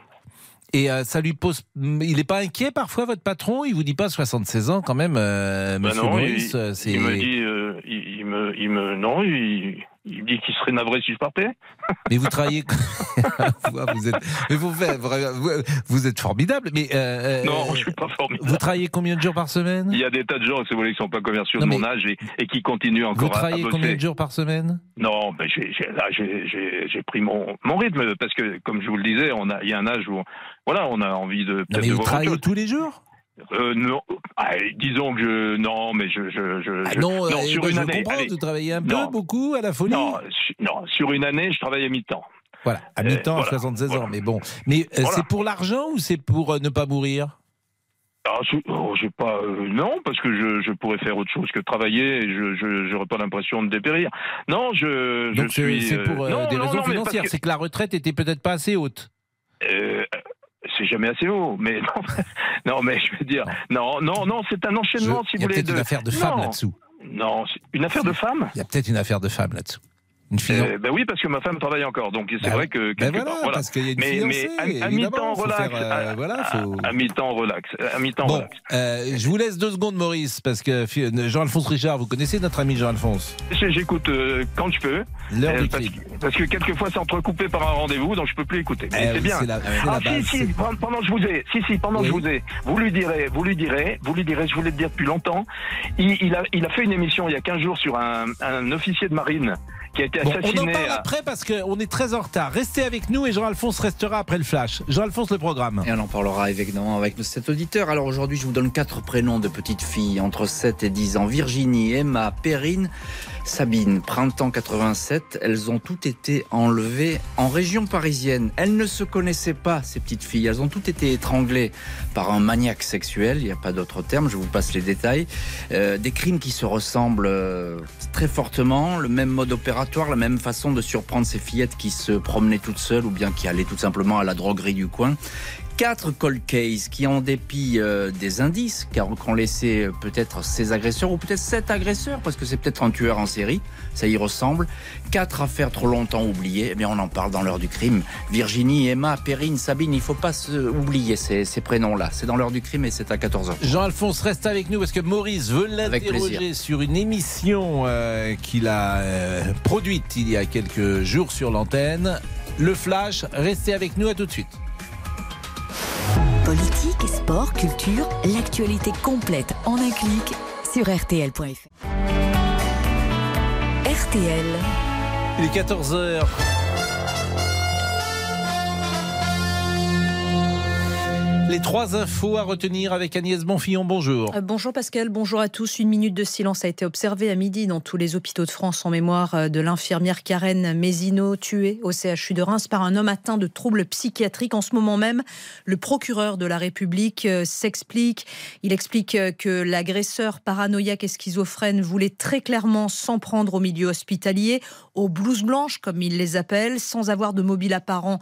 Et euh, ça lui pose. Il n'est pas inquiet parfois votre patron? Il vous dit pas 76 ans quand même, euh, Ben Monsieur non, Maurice. il, euh, il me dit, euh, il, il me, il me, non, il, il me dit qu'il serait navré si je partais. Mais vous travaillez. vous êtes. Mais vous, faites- vous, vous êtes formidable. Mais euh, euh, non, je suis pas formidable. Vous travaillez combien de jours par semaine? Il y a des tas de gens, si vous voulez, qui sont pas commerciaux Non, de mais- mon âge et, et qui continuent Vous encore à, à travaillez bosser. combien de jours par semaine? Non, ben j'ai, pris mon, mon rythme parce que, comme je vous le disais, on a, il y a un âge où, voilà, on a envie de. Non, mais vous travaillez tous les jours? Euh, non, Ah, disons que je, non, mais je, je, je, Ah non, euh, sur ben, une je année. comprends, allez. vous travaillez un Non. peu, beaucoup, à la folie Non, su- non, sur une année, je travaille à mi-temps. Voilà, à Euh, mi-temps, voilà, à 76 voilà. ans. Mais bon, mais Voilà. c'est pour l'argent ou c'est pour ne pas mourir? Ah, je, oh, pas, euh, non, parce que je, je pourrais faire autre chose que travailler et je, j'aurais pas l'impression de dépérir. Non, je, Donc je c'est suis. c'est pour non, des non, raisons non, financières. que- C'est que la retraite était peut-être pas assez haute. Euh, c'est jamais assez haut, mais non, non, mais je veux dire, non, non, non, c'est un enchaînement, Je- si il y a vous voulez. peut-être une affaire de femme là-dessous. Non, une affaire de femme. Il y a peut-être une affaire de femme là-dessous. Une fille. Euh, ben oui, parce que ma femme travaille encore, donc c'est Bah vrai que quelque voilà, parce qu'il y a une mais, fiancée, mais à, mi-temps relax, faire, euh, à, voilà, faut- à, à mi-temps relax, à mi-temps Bon, relax. euh, je vous laisse deux secondes, Maurice, parce que Jean-Alphonse Richard, vous connaissez notre ami Jean-Alphonse J'écoute euh, quand je peux. L'heure Euh, du parce, crime. parce que quelquefois c'est entrecoupé par un rendez-vous, donc je peux plus écouter. Mais Eh c'est bien. la- ah, la si, si, pendant pendant que je vous ai, si, si, pendant Oui. que je vous ai, vous lui direz, vous lui direz, vous lui direz, je voulais le dire depuis longtemps. Il, il a, il a fait une émission il y a 15 jours sur un, un officier de marine qui a été Bon, on en parle à- après parce qu'on est très en retard. Restez avec nous et Jean-Alphonse restera après le flash. Jean-Alphonse, le programme. Et on en parlera évidemment avec nos sept auditeurs. Alors aujourd'hui, je vous donne quatre prénoms de petites filles entre 7 et 10 ans. Virginie, Emma, Perrine, Sabine, printemps 87. Elles ont toutes été enlevées en région parisienne. Elles ne se connaissaient pas, ces petites filles. Elles ont toutes été étranglées par un maniaque sexuel. Il n'y a pas d'autre terme. Je vous passe les détails. Euh, des crimes qui se ressemblent euh, très fortement. Le même mode opératoire, la même façon de surprendre ces fillettes qui se promenaient toutes seules ou bien qui allaient tout simplement à la droguerie du coin. Quatre cold cases qui, en dépit euh, des indices car qu'ont laissé euh, peut-être ces agresseurs ou peut-être sept agresseurs, parce que c'est peut-être un tueur en série, ça y ressemble. Quatre affaires trop longtemps oubliées, eh bien on en parle dans l'heure du crime. Virginie, Emma, Perrine, Sabine, il faut pas se oublier ces, ces prénoms-là. C'est dans l'heure du crime et c'est à 14h. Jean-Alphonse reste avec nous parce que Maurice veut l'interroger sur une émission euh, qu'il a euh, produite il y a quelques jours sur l'antenne. Le flash, restez avec nous à tout de suite. Politique, sport, culture, l'actualité complète en un clic sur rtl.fr. RTL. Il est 14h. Les trois infos à retenir avec Agnès Bonfillon. Bonjour. Euh, bonjour Pascal, bonjour à tous. Une minute de silence a été observée à midi dans tous les hôpitaux de France en mémoire euh, de l'infirmière Karen Mézineau, tuée au CHU de Reims par un homme atteint de troubles psychiatriques. En ce moment même, le procureur de la République euh, s'explique. Il explique que l'agresseur paranoïaque et schizophrène voulait très clairement s'en prendre au milieu hospitalier, aux blouses blanches comme il les appelle, sans avoir de mobile apparent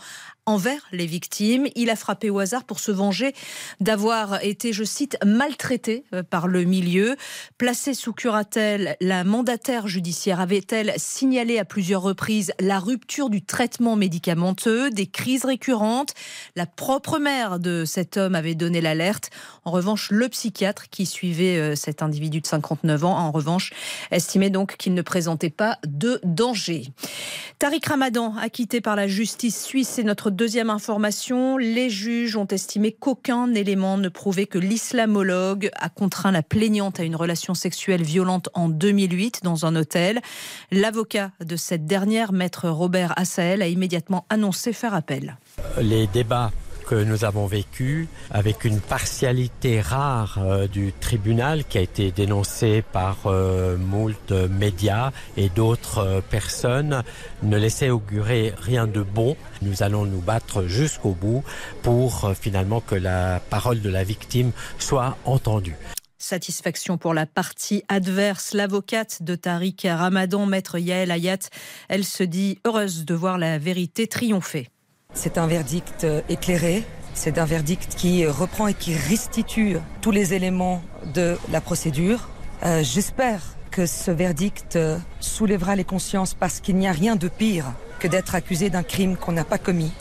envers les victimes. Il a frappé au hasard pour se venger d'avoir été, je cite, maltraité euh, par le milieu. Placée sous curatelle, la mandataire judiciaire avait-elle signalé à plusieurs reprises la rupture du traitement médicamenteux, des crises récurrentes? La propre mère de cet homme avait donné l'alerte. En revanche, le psychiatre qui suivait euh, cet individu de 59 ans, en revanche, estimait donc qu'il ne présentait pas de danger. Tariq Ramadan, acquitté par la justice suisse, c'est notre deuxième information. Les juges ont estimé qu'aucun élément ne prouvait que l'islamologue a contraint la plaignante à une relation sexuelle violente en 2008 dans un hôtel. L'avocat de cette dernière, maître Robert Assael, a immédiatement annoncé faire appel. Les débats que nous avons vécu avec une partialité rare euh, du tribunal qui a été dénoncé par euh, moult médias et d'autres euh, personnes ne laissait augurer rien de bon. Nous allons nous battre jusqu'au bout pour finalement que la parole de la victime soit entendue. Satisfaction pour la partie adverse. L'avocate de Tariq Ramadan, maître Yael Ayat, elle se dit heureuse de voir la vérité triompher. C'est un verdict éclairé, c'est un verdict qui reprend et qui restitue tous les éléments de la procédure. Euh, J'espère que ce verdict soulèvera les consciences parce qu'il n'y a rien de pire que d'être accusé d'un crime qu'on n'a pas commis.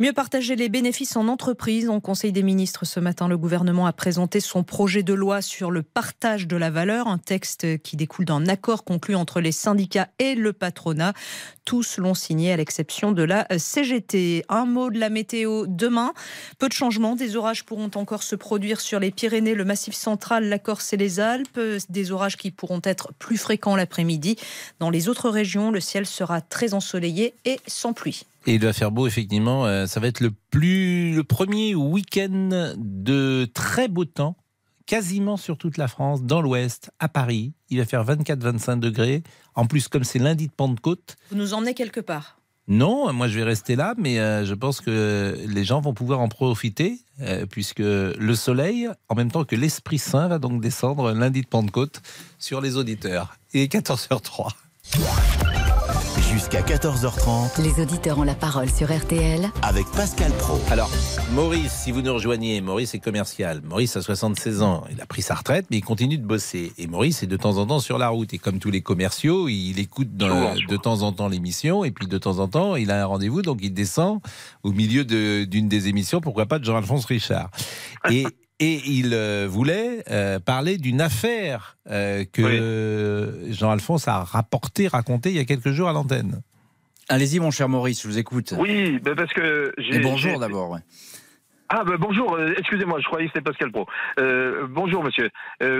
Mieux partager les bénéfices en entreprise. En Conseil des ministres ce matin, le gouvernement a présenté son projet de loi sur le partage de la valeur, un texte qui découle d'un accord conclu entre les syndicats et le patronat. Tous l'ont signé à l'exception de la CGT. Un mot de la météo demain. Peu de changements. Des orages pourront encore se produire sur les Pyrénées, le Massif central, la Corse et les Alpes. Des orages qui pourront être plus fréquents l'après-midi. Dans les autres régions, le ciel sera très ensoleillé et sans pluie. Et il va faire beau, effectivement. Euh, ça va être le, le premier week-end de très beau temps, quasiment sur toute la France, dans l'ouest, à Paris. Il va faire 24-25 degrés. En plus, comme c'est lundi de Pentecôte. Vous nous emmenez quelque part non, moi je vais rester là, mais euh, je pense que les gens vont pouvoir en profiter, euh, puisque le soleil, en même temps que l'Esprit Saint, va donc descendre lundi de Pentecôte sur les auditeurs. Et 14h03. Jusqu'à 14h30. Les auditeurs ont la parole sur RTL. Avec Pascal Pro. Alors, Maurice, si vous nous rejoignez, Maurice est commercial. Maurice a 76 ans. Il a pris sa retraite, mais il continue de bosser. Et Maurice est de temps en temps sur la route. Et comme tous les commerciaux, il écoute de temps en temps l'émission. Et puis de temps en temps, il a un rendez-vous. Donc il descend au milieu d'une des émissions. Pourquoi pas de Jean-Alphonse Richard. Et. Et il euh, voulait euh, parler d'une affaire euh, que Jean-Alphonse a rapporté, raconté il y a quelques jours à l'antenne. Allez-y, mon cher Maurice, je vous écoute. Oui, ben parce que Et bonjour d'abord. Ah ben bonjour, excusez-moi, je croyais que c'était Pascal Pro. bonjour monsieur.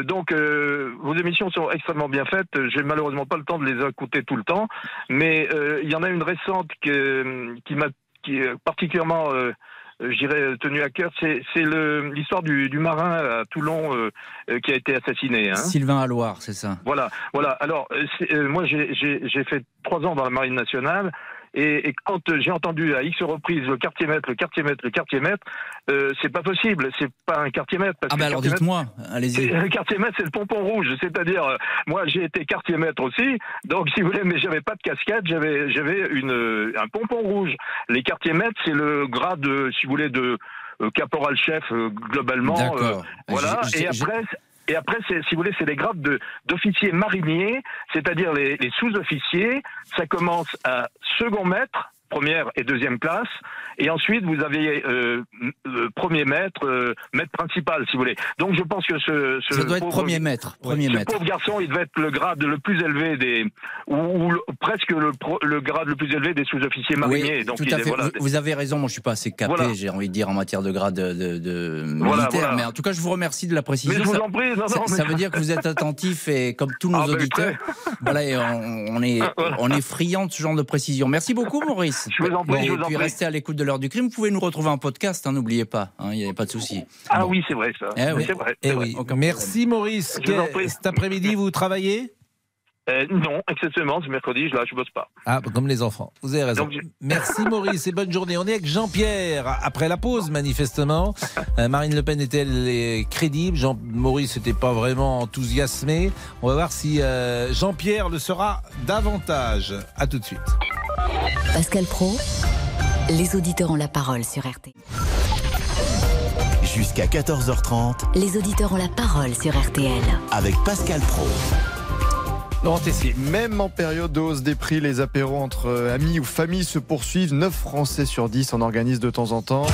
donc vos émissions sont extrêmement bien faites. J'ai malheureusement pas le temps de les écouter tout le temps, mais il y en a une récente que, qui m'a qui est particulièrement euh, j'irais tenu à cœur, c'est l'histoire du, du, marin à Toulon euh, euh, qui a été assassiné. Hein. Sylvain Alloire, c'est ça. Voilà, voilà. Alors, moi, j'ai fait trois ans dans la Marine nationale. Et, et, quand j'ai entendu à X reprises le quartier maître, le quartier maître, le quartier maître, euh, c'est pas possible. C'est pas un quartier maître. ah, bah alors dites-moi, allez-y. Le quartier maître, c'est le pompon rouge. C'est-à-dire, euh, moi, j'ai été quartier maître aussi. Donc, si vous voulez, mais j'avais pas de casquette, j'avais, j'avais une, un pompon rouge. Les quartiers maîtres, c'est le grade, si vous voulez, de euh, caporal chef globalement. D'accord. voilà. Et après, et après, si vous voulez, c'est les grades d'officiers mariniers, c'est-à-dire les, les sous-officiers. Ça commence à second maître, première et deuxième classe. Et ensuite, vous avez euh, euh, premier maître, euh, maître principal, si vous voulez. Donc, je pense que ce, ce ça doit être premier maître, premier ce maître. pauvre garçon, il devait être le grade le plus élevé des, ou, presque le, le, grade le plus élevé des sous-officiers mariniers. Oui, Donc, tout à fait. Voilà, vous, vous, avez raison. Moi, je suis pas assez capé, j'ai envie de dire en matière de grade de, de militaire. Mais en tout cas, je vous remercie de la précision. Mais je vous en prie. Non, ça, non, ça veut dire que vous êtes attentif et comme tous nos ah, ben, auditeurs, voilà, et on, on, est on est friand de ce genre de précision. Merci beaucoup, Maurice. Je vous en prie, Et je vous en puis prie. restez à l'écoute de l'heure du crime. Vous pouvez nous retrouver en podcast, hein, n'oubliez pas. hein, Il n'y a pas de souci. Ah oui, c'est vrai ça. Eh oui. C'est vrai. Eh oui. vrai. Merci Maurice. Je vous en Que- prie. Cet après-midi, vous travaillez? Euh, non, exceptionnellement, c'est mercredi, là, je bosse pas. Ah, comme les enfants. Vous avez raison. Donc, je- Merci Maurice et bonne journée. On est avec Jean-Pierre après la pause, manifestement. Euh, Marine Le Pen est-elle euh, crédible? Jean Maurice n'était pas vraiment enthousiasmé. On va voir si euh, Jean-Pierre le sera davantage. À tout de suite. Pascal Pro, les auditeurs ont la parole sur RT. Jusqu'à 14h30 Les auditeurs ont la parole sur RTL. avec Pascal Pro. Laurent Tessier. Même en période de hausse des prix, les apéros entre euh, amis ou familles se poursuivent. 9 Français sur 10 en organisent de temps en temps.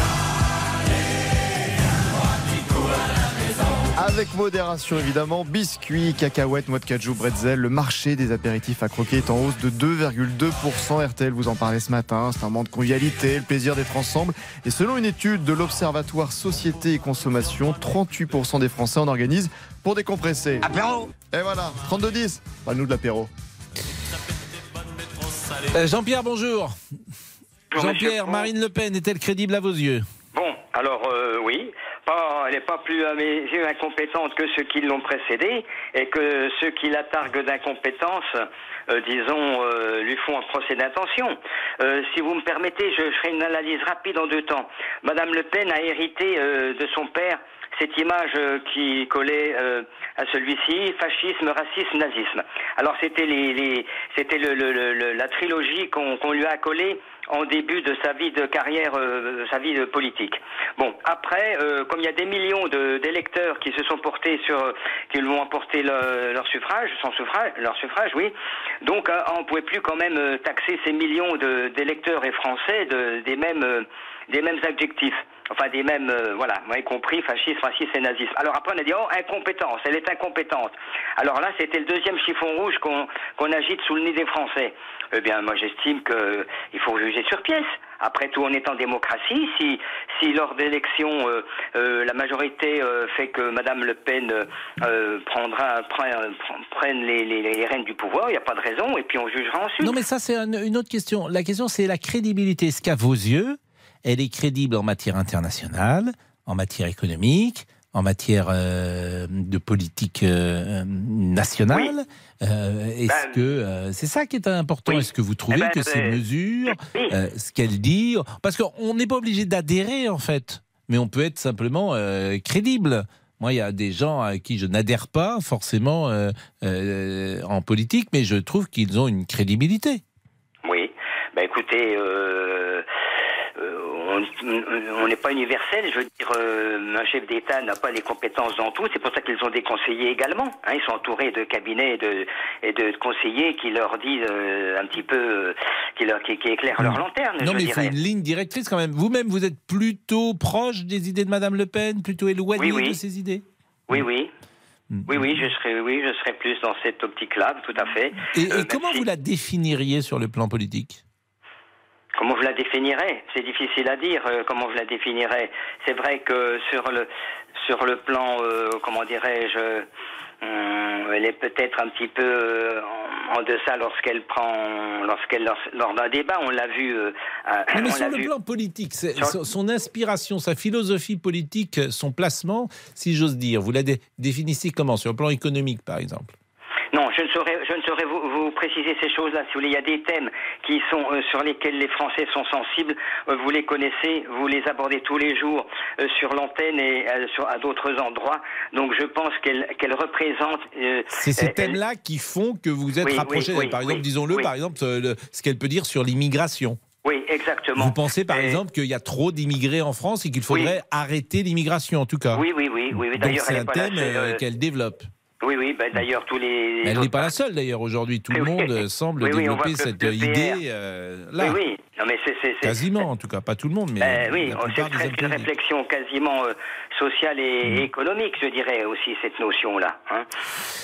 Avec modération évidemment, biscuits, cacahuètes, noix de cajou, bretzel, le marché des apéritifs à croquer est en hausse de 2,2%. RTL vous en parlait ce matin, c'est un moment de convivialité, le plaisir d'être ensemble. Et selon une étude de l'Observatoire Société et Consommation, 38% des Français en organisent pour décompresser. Apéro Et voilà, 32-10, pas nous de l'apéro. Euh, Jean-Pierre, bonjour. Jean-Pierre. Marine Le Pen est-elle crédible à vos yeux? Bon, alors euh, oui, pas, elle n'est pas plus à mes yeux incompétente que ceux qui l'ont précédée et que ceux qui la targuent d'incompétence, euh, disons, euh, lui font un procès d'intention. Euh, si vous me permettez, je ferai une analyse rapide en deux temps. Madame Le Pen a hérité euh, de son père cette image euh, qui collait euh, à celui-ci, fascisme, racisme, nazisme. Alors c'était la trilogie qu'on lui a collée en début de sa vie de carrière, euh, sa vie de politique. Bon, après, comme il y a des millions de- d'électeurs qui se sont portés sur, qui lui ont apporté le- leur suffrage, son suffrage, leur suffrage, oui. Donc, on ne pouvait plus quand même taxer ces millions de- d'électeurs et français de- des mêmes, des mêmes adjectifs. Enfin, des mêmes, euh, voilà, avez compris, fascisme, racisme et nazisme. Alors après, on a dit, oh, incompétence, elle est incompétente. Alors là, c'était le deuxième chiffon rouge qu'on qu'on agite sous le nez des Français. Eh bien, moi, j'estime qu'il faut juger sur pièce. Après tout, on est en démocratie. Si, si lors d'élections, euh, euh, la majorité euh, fait que Madame Le Pen euh, prendra, prend- prenne les, les, les rênes du pouvoir, il n'y a pas de raison, et puis on jugera ensuite. Non, mais ça, c'est un- une autre question. La question, c'est la crédibilité. Est-ce qu'à vos yeux, elle est crédible en matière internationale, en matière économique, en matière euh, de politique euh, nationale Euh, Est-ce que euh, c'est ça qui est important? Est-ce que vous trouvez Eh ben, que ces euh, mesures, ce qu'elle dit, parce qu'on n'est pas obligé d'adhérer en fait, mais on peut être simplement crédible. Moi, il y a des gens à qui je n'adhère pas forcément en politique, mais je trouve qu'ils ont une crédibilité. Oui. Ben écoutez, on on n'est pas universel. Je veux dire, euh, un chef d'État n'a pas les compétences dans tout. C'est pour ça qu'ils ont des conseillers également. hein. ils sont entourés de cabinets et de, et de conseillers qui leur disent euh, un petit peu, euh, qui, leur, qui, qui éclairent leur lanterne. Non, je mais il faut une ligne directrice quand même. Vous-même, vous êtes plutôt proche des idées de Madame Le Pen, plutôt éloigné Oui, oui. de ses idées? Oui, oui. Hmm. Oui, oui, je serais, oui, je serais plus dans cette optique-là, tout à fait. Et, et Euh, comment vous la définiriez sur le plan politique? Comment je la définirais? C'est difficile à dire. euh, comment je la définirais C'est vrai que sur le sur le plan, euh, comment dirais-je, hum, elle est peut-être un petit peu euh, en, en deçà lorsqu'elle prend, lorsqu'elle lors, lors d'un débat, on l'a vu. euh, à- Non, mais on sur le vu. plan politique, son, son inspiration, sa philosophie politique, son placement, si j'ose dire, vous la dé- définissez comment? Sur le plan économique, par exemple Non, je ne saurais, je ne saurais vous, vous préciser ces choses-là. Si vous voulez, il y a des thèmes qui sont euh, sur lesquels les Français sont sensibles. Euh, vous les connaissez, vous les abordez tous les jours euh, sur l'antenne et sur, à d'autres endroits. Donc, je pense qu'elle qu'elle représente. C'est ces elle- thèmes-là qui font que vous êtes Oui, rapprochés. oui, par exemple, disons-le, par exemple, le- ce qu'elle peut dire sur l'immigration. Oui, exactement. Vous pensez, par exemple, qu'il y a trop d'immigrés en France et qu'il faudrait arrêter l'immigration, en tout cas Oui, oui, oui, oui. oui. D'ailleurs, c'est un thème qu'elle développe. Oui, oui. Ben, d'ailleurs, tous les. Elle autres n'est pas la seule d'ailleurs aujourd'hui. Tout le monde oui. euh, semble Oui, développer cette idée euh, là. Oui, oui. Non, mais c'est. c'est- c'est- Quasiment, en tout cas, pas tout le monde, mais Ben oui, c'est une réflexion quasiment euh, sociale et, Mm. et économique, je dirais aussi cette notion-là. hein.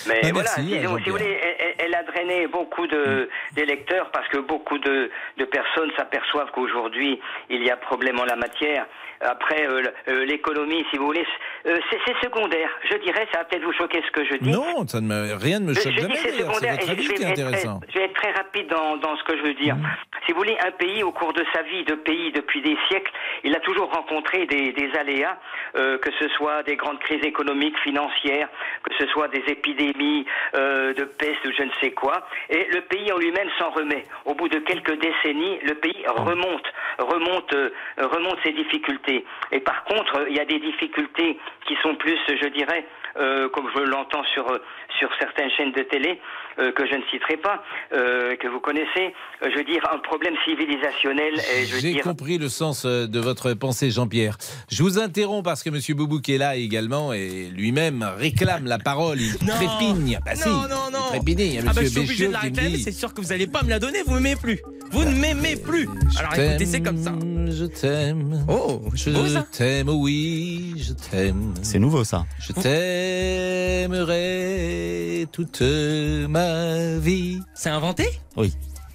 Mais Ben, voilà, merci, disons, euh, si vous voulez, elle, elle- elle a drainé beaucoup de d'électeurs parce que beaucoup de, de personnes s'aperçoivent qu'aujourd'hui il y a problème en la matière. Après euh, euh, l'économie, si vous voulez, euh, c'est secondaire. Je dirais, ça va peut-être vous choquer ce que je dis. Non, ça ne me, rien ne me choque je jamais. c'est secondaire votre et avis je vais, qui est être très, intéressant. je vais être très rapide dans, dans ce que je veux dire. Si vous voulez, un pays, au cours de sa vie de pays depuis des siècles, il a toujours rencontré des, des aléas, euh, que ce soit des grandes crises économiques, financières, que ce soit des épidémies euh, de peste ou je ne sais quoi. Et le pays en lui-même s'en remet. Au bout de quelques décennies, le pays remonte, remonte, euh, remonte ses difficultés. Et par contre, il y a des difficultés qui sont plus, je dirais, euh, comme je l'entends sur euh, sur certaines chaînes de télé euh, que je ne citerai pas, euh, que vous connaissez, euh, je veux dire un problème civilisationnel. Et je veux J'ai dire, compris le sens de votre pensée, Jean-Pierre. Je vous interromps parce que M. Boubouk est là également et lui-même réclame la parole. Il Non. trépigne. Bah si, non, non, non. trépigne. Il y a Ah bah, M. je suis obligé de la réclamer, c'est sûr que vous n'allez pas me la donner, vous m'aimez plus. Vous ne m'aimez plus. Alors écoutez, c'est comme ça. Je t'aime. Oh, Je t'aime, oui, je t'aime. C'est nouveau ça. Je t'aimerai toute ma vie. C'est inventé? Oui.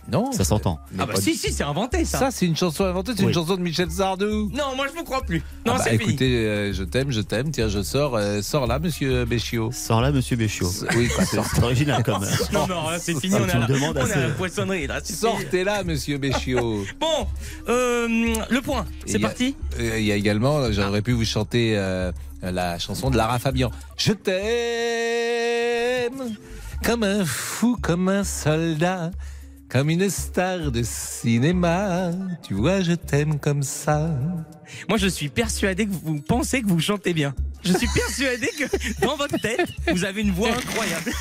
Non. Ça s'entend. Ah bah si, si, c'est inventé ça. Ça, c'est une chanson inventée, c'est Oui. une chanson de Michel Sardou. Non, moi je vous crois plus. Non, Ah bah, c'est fini. écoutez, euh, je t'aime, je t'aime. Tiens, je sors, euh, sors là, monsieur Béchiot. Sors là, monsieur Béchiot. Oui, C'est original comme. Non, non, là, c'est fini, Ah, on est tu à me la, demandes on est à la poissonnerie là. Sortez là, monsieur Béchiot. Bon, euh, le point, c'est a- parti. euh, Il y a également, j'aurais pu vous chanter euh, la chanson de Lara Fabian. Je t'aime comme un fou, comme un soldat, comme une star de cinéma. Tu vois, je t'aime comme ça. Moi je suis persuadé que vous pensez que vous chantez bien. Je suis persuadé que dans votre tête, vous avez une voix incroyable.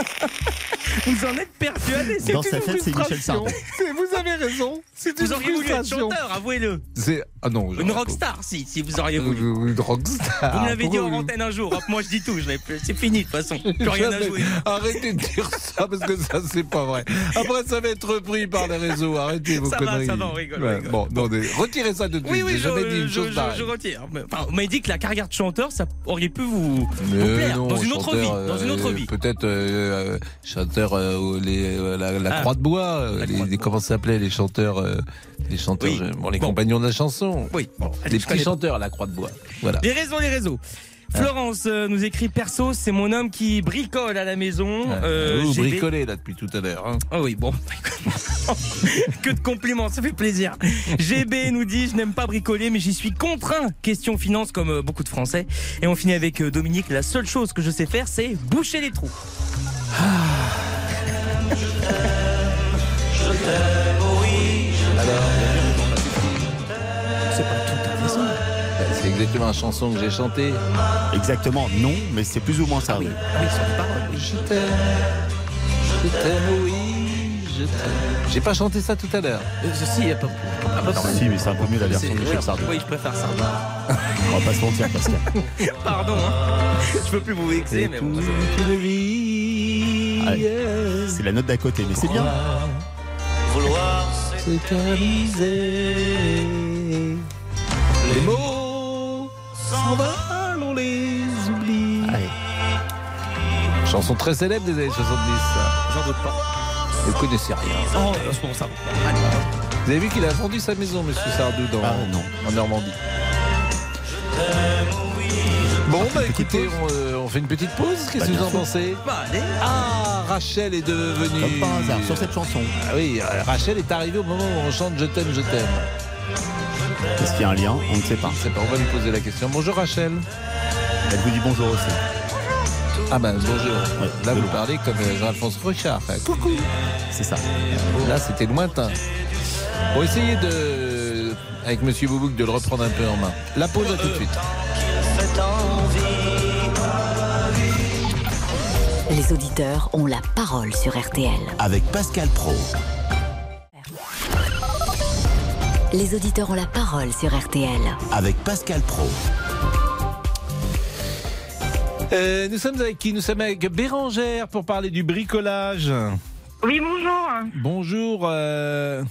Vous en êtes persuadé, c'est Dans une sa tête, c'est Michel frustration. Sardou. Vous avez raison. C'est Vous auriez voulu être chanteur, avouez-le. C'est ah non, Une j'aurais rockstar, si, si vous auriez pas- voulu. Une rockstar. Vous me l'avez dit Pourquoi en vous- antenne un jour. Hop, moi je dis tout, je plus- c'est fini de toute façon. Plus rien à Jamais. jouer. Arrêtez de dire ça parce que ça c'est pas vrai. Après ça va être repris par les réseaux. Arrêtez vos Ça va, conneries. ça va, on rigole, on Ouais, rigole. Bon, non, mais retirez ça de suite. Oui, oui, J'ai je, jamais dit une je- chose je- pareille. je retire. Mais, enfin, on m'a dit que la carrière de chanteur, ça aurait pu vous, vous Mais plaire. non, dans une autre chanteur, vie. Dans une autre euh, vie. Peut-être euh, euh, chanteur, euh, les, euh, la, la Ah. croix de bois, euh, les, les- comment ça s'appelait les chanteurs, les chanteurs, Oui. bon, les Bon. compagnons de la chanson. Oui, bon, les petits chanteurs à la croix de bois. Voilà. Les réseaux, les réseaux. Florence euh, nous écrit perso, c'est mon homme qui bricole à la maison. Euh, Vous GB. bricolez là depuis tout à l'heure. hein. Ah oui, bon. que de compliments, ça fait plaisir. GB nous dit Je n'aime pas bricoler, mais j'y suis contraint. Question finance, comme beaucoup de Français. Et on finit avec Dominique La seule chose que je sais faire, c'est boucher les trous. C'est pas tout à fait ça. Bah, C'est exactement la chanson que j'ai chantée. Exactement, non, mais c'est plus ou moins ça. oui. Ah oui, sur les paroles. Je t'aime, je t'aime, oui, je t'aime. J'ai pas chanté ça tout à l'heure. Euh, si, y a pas. Ah, bah, Si, mais c'est un peu mieux la version de Michel oui, Sardou. Oui, je préfère ça. On va pas se mentir, Pascal. Pardon, hein. Je peux plus vous vexer, mais bon. C'est la note d'à côté, mais c'est bien. Vouloir s'éterniser. Les mots s'envolent, on les oublie. Chanson très célèbre des années 70. ça. J'en doute pas. Vous connaissez rien. Oh, bon, ça. Vous avez vu qu'il a vendu sa maison, monsieur Sardou, dans, Ah, non. en Normandie. Bon, bah écoutez, on, euh, on fait une petite pause. Qu'est-ce Bah, que vous en pensez Bah, allez. Ah, Rachel est devenue. Comme par hasard, sur cette chanson. Ah oui, euh, Rachel est arrivée au moment où on chante Je t'aime, je t'aime. Est-ce qu'il y a un lien On ne sait pas. Je sais pas, on va lui poser la question. Bonjour Rachel. Elle vous dit bonjour aussi. Ah ben bonjour. Là vous parlez comme euh, Jean-Alphonse Richard. Coucou. C'est ça. Là c'était lointain. Pour essayer de, avec Monsieur Boubouk, de le reprendre un peu en main. La pause à tout de suite. Les auditeurs ont la parole sur RTL. Avec Pascal Pro. Les auditeurs ont la parole sur RTL. Avec Pascal Pro. Euh, nous sommes avec qui? Nous sommes avec Bérangère pour parler du bricolage. Oui, bonjour. Bonjour euh,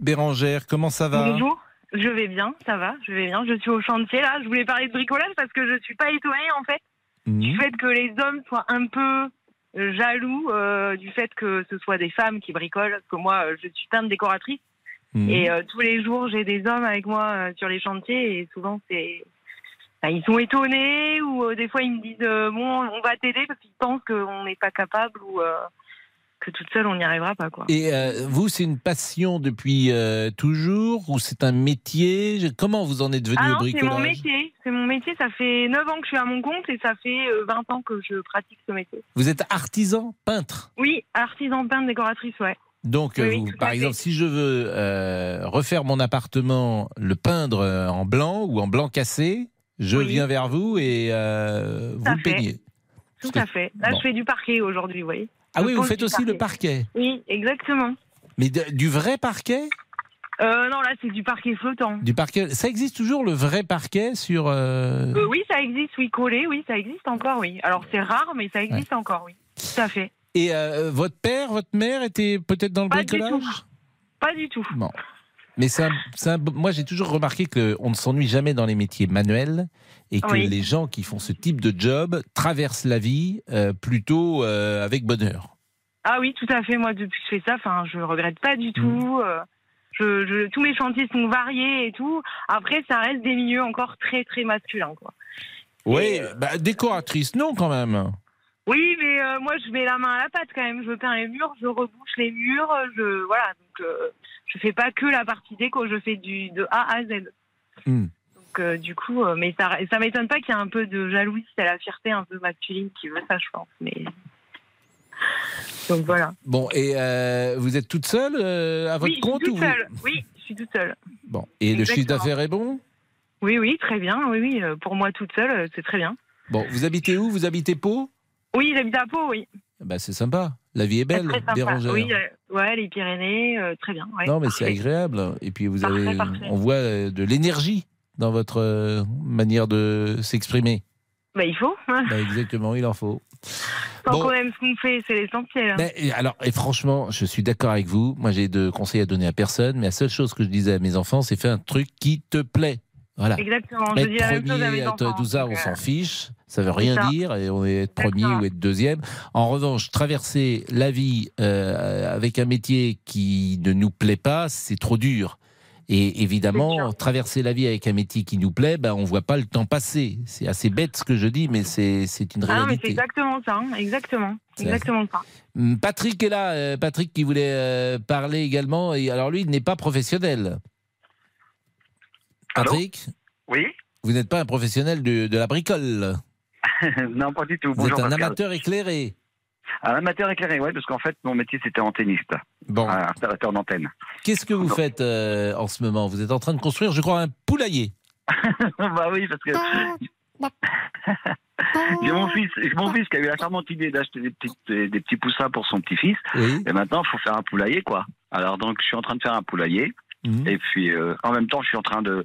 Bérangère, comment ça va? Bonjour. Je vais bien, ça va, je vais bien. Je suis au chantier là. Je voulais parler de bricolage parce que je suis pas étonnée en fait du Mhm. fait que les hommes soient un peu euh, jaloux euh, du fait que ce soit des femmes qui bricolent. Parce que moi, euh, je suis teinte décoratrice Mhm. et euh, tous les jours j'ai des hommes avec moi euh, sur les chantiers et souvent c'est Enfin, ils sont étonnés ou des fois ils me disent bon on va t'aider parce qu'ils pensent qu'on n'est pas capable ou que toute seule on n'y arrivera pas quoi. Et euh, vous, c'est une passion depuis euh, toujours ou c'est un métier? Comment vous en êtes venu Ah au non, c'est bricolage? mon métier. C'est mon métier. Ça fait 9 ans que je suis à mon compte et ça fait euh, 20 ans que je pratique ce métier. Vous êtes artisan, peintre? Oui, artisan peintre, décoratrice, ouais. Donc, Oui, euh, vous- par exemple, si je veux euh, refaire mon appartement, le peindre euh, en blanc ou en blanc cassé, je Oui. viens vers vous et euh, vous le peignez. Tout à fait. Là, Bon. je fais du parquet aujourd'hui, vous voyez. Ah oui, vous faites aussi le parquet. Oui, exactement. Mais de- du vrai parquet? Euh, non, là, c'est du parquet flottant. Du parquet. Ça existe toujours le vrai parquet sur. euh, Euh, oui, ça existe, oui, collé, oui, ça existe encore, oui. Alors, c'est rare, mais ça existe encore, oui. Tout à fait. Et votre père, votre mère était peut-être dans le Pas du bricolage? tout. Pas du tout. Bon. Mais un- moi, j'ai toujours remarqué qu'on ne s'ennuie jamais dans les métiers manuels et que Oui. les gens qui font ce type de job traversent la vie euh, plutôt euh, avec bonheur. Ah oui, tout à fait. Moi, depuis que je fais ça, enfin, je regrette pas du tout. euh, je, je- tous mes chantiers sont variés et tout. Après, ça reste des milieux encore très, très masculins, quoi. Oui, bah, décoratrice, non quand même. Oui, mais euh, moi, je mets la main à la pâte quand même. Je peins les murs, je rebouche les murs, je voilà. Donc, euh, je fais pas que la partie déco. Je fais du de A à Z. Hmm. Donc, euh, du coup, euh, mais ça, ça m'étonne pas qu'il y ait un peu de jalousie, c'est la fierté un peu masculine qui veut ça, je pense. Mais donc voilà. Bon, et euh, vous êtes toute seule à votre oui, je compte ou toute vous- seule. Oui, je suis toute seule. Bon, et le chiffre d'affaires est bon? Oui, oui, très bien. Oui, oui. Pour moi, toute seule, c'est très bien. Bon, vous habitez où? Vous habitez Pau? Oui, j'habite à Pau, oui. bah, C'est sympa. La vie est belle. Bérangère. Oui, euh, ouais, les Pyrénées, euh, très bien. ouais, non, mais c'est agréable. Et puis vous Parfait, avez, parfait. on voit euh, de l'énergie dans votre manière de s'exprimer. Bah, il faut. Bah, exactement, il en faut. Tant Bon. qu'on aime ce qu'on fait, c'est l'essentiel. hein. Alors, et franchement, je suis d'accord avec vous. Moi, j'ai de conseils à donner à personne, mais la seule chose que je disais à mes enfants, c'est fais un truc qui te plaît. Voilà. Exactement, je Être dis la même chose à premier, mes être- enfants. tout ça, donc, on euh, s'en fiche. Ça veut rien ça. dire. Et on est être premier ou être deuxième. En revanche, traverser la vie euh, avec un métier qui ne nous plaît pas, c'est trop dur. Et évidemment, traverser la vie avec un métier qui nous plaît, ben, on voit pas le temps passer. C'est assez bête ce que je dis, mais c'est une Ah non, mais c'est réalité. exactement ça, hein, exactement. Exactement ça. Hum, Patrick est là, euh, Patrick qui voulait parler également. Et alors lui, il n'est pas professionnel. Patrick Oui Vous n'êtes pas un professionnel de, de la bricole. Non, pas du tout. Vous Bonjour êtes un Pascal. amateur éclairé. Un amateur éclairé, oui, parce qu'en fait, mon métier, c'était antenniste. Bon. Un installateur d'antenne. Qu'est-ce que vous faites euh, en ce moment? Vous êtes en train de construire, je crois, un poulailler. bah oui, parce que. J'ai mon fils, j'ai mon fils qui a eu la charmante idée d'acheter des, petites- des, des petits poussins pour son petit-fils. Et maintenant, il faut faire un poulailler, quoi. Alors, donc, je suis en train de faire un poulailler. Mhm. Et puis, euh, en même temps, je suis en train de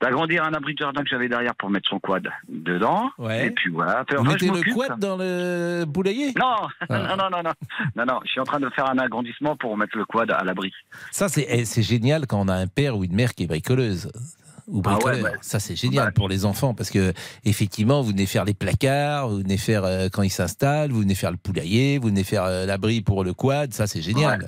d'agrandir un abri de jardin que j'avais derrière pour mettre son quad dedans. Ouais. Et puis voilà. Vous je mettez le quad dans le poulailler Non, Ah. non, non, non, non, non, non. Je suis en train de faire un agrandissement pour mettre le quad à l'abri. Ça, c'est eh, génial quand on a un père ou une mère qui est bricoleuse. Ou Ah ouais, ouais. Ça, c'est génial pour les enfants parce que, effectivement, vous venez faire les placards, vous venez faire euh, quand ils s'installent, vous venez faire le poulailler, vous venez faire euh, l'abri pour le quad. Ça, c'est génial.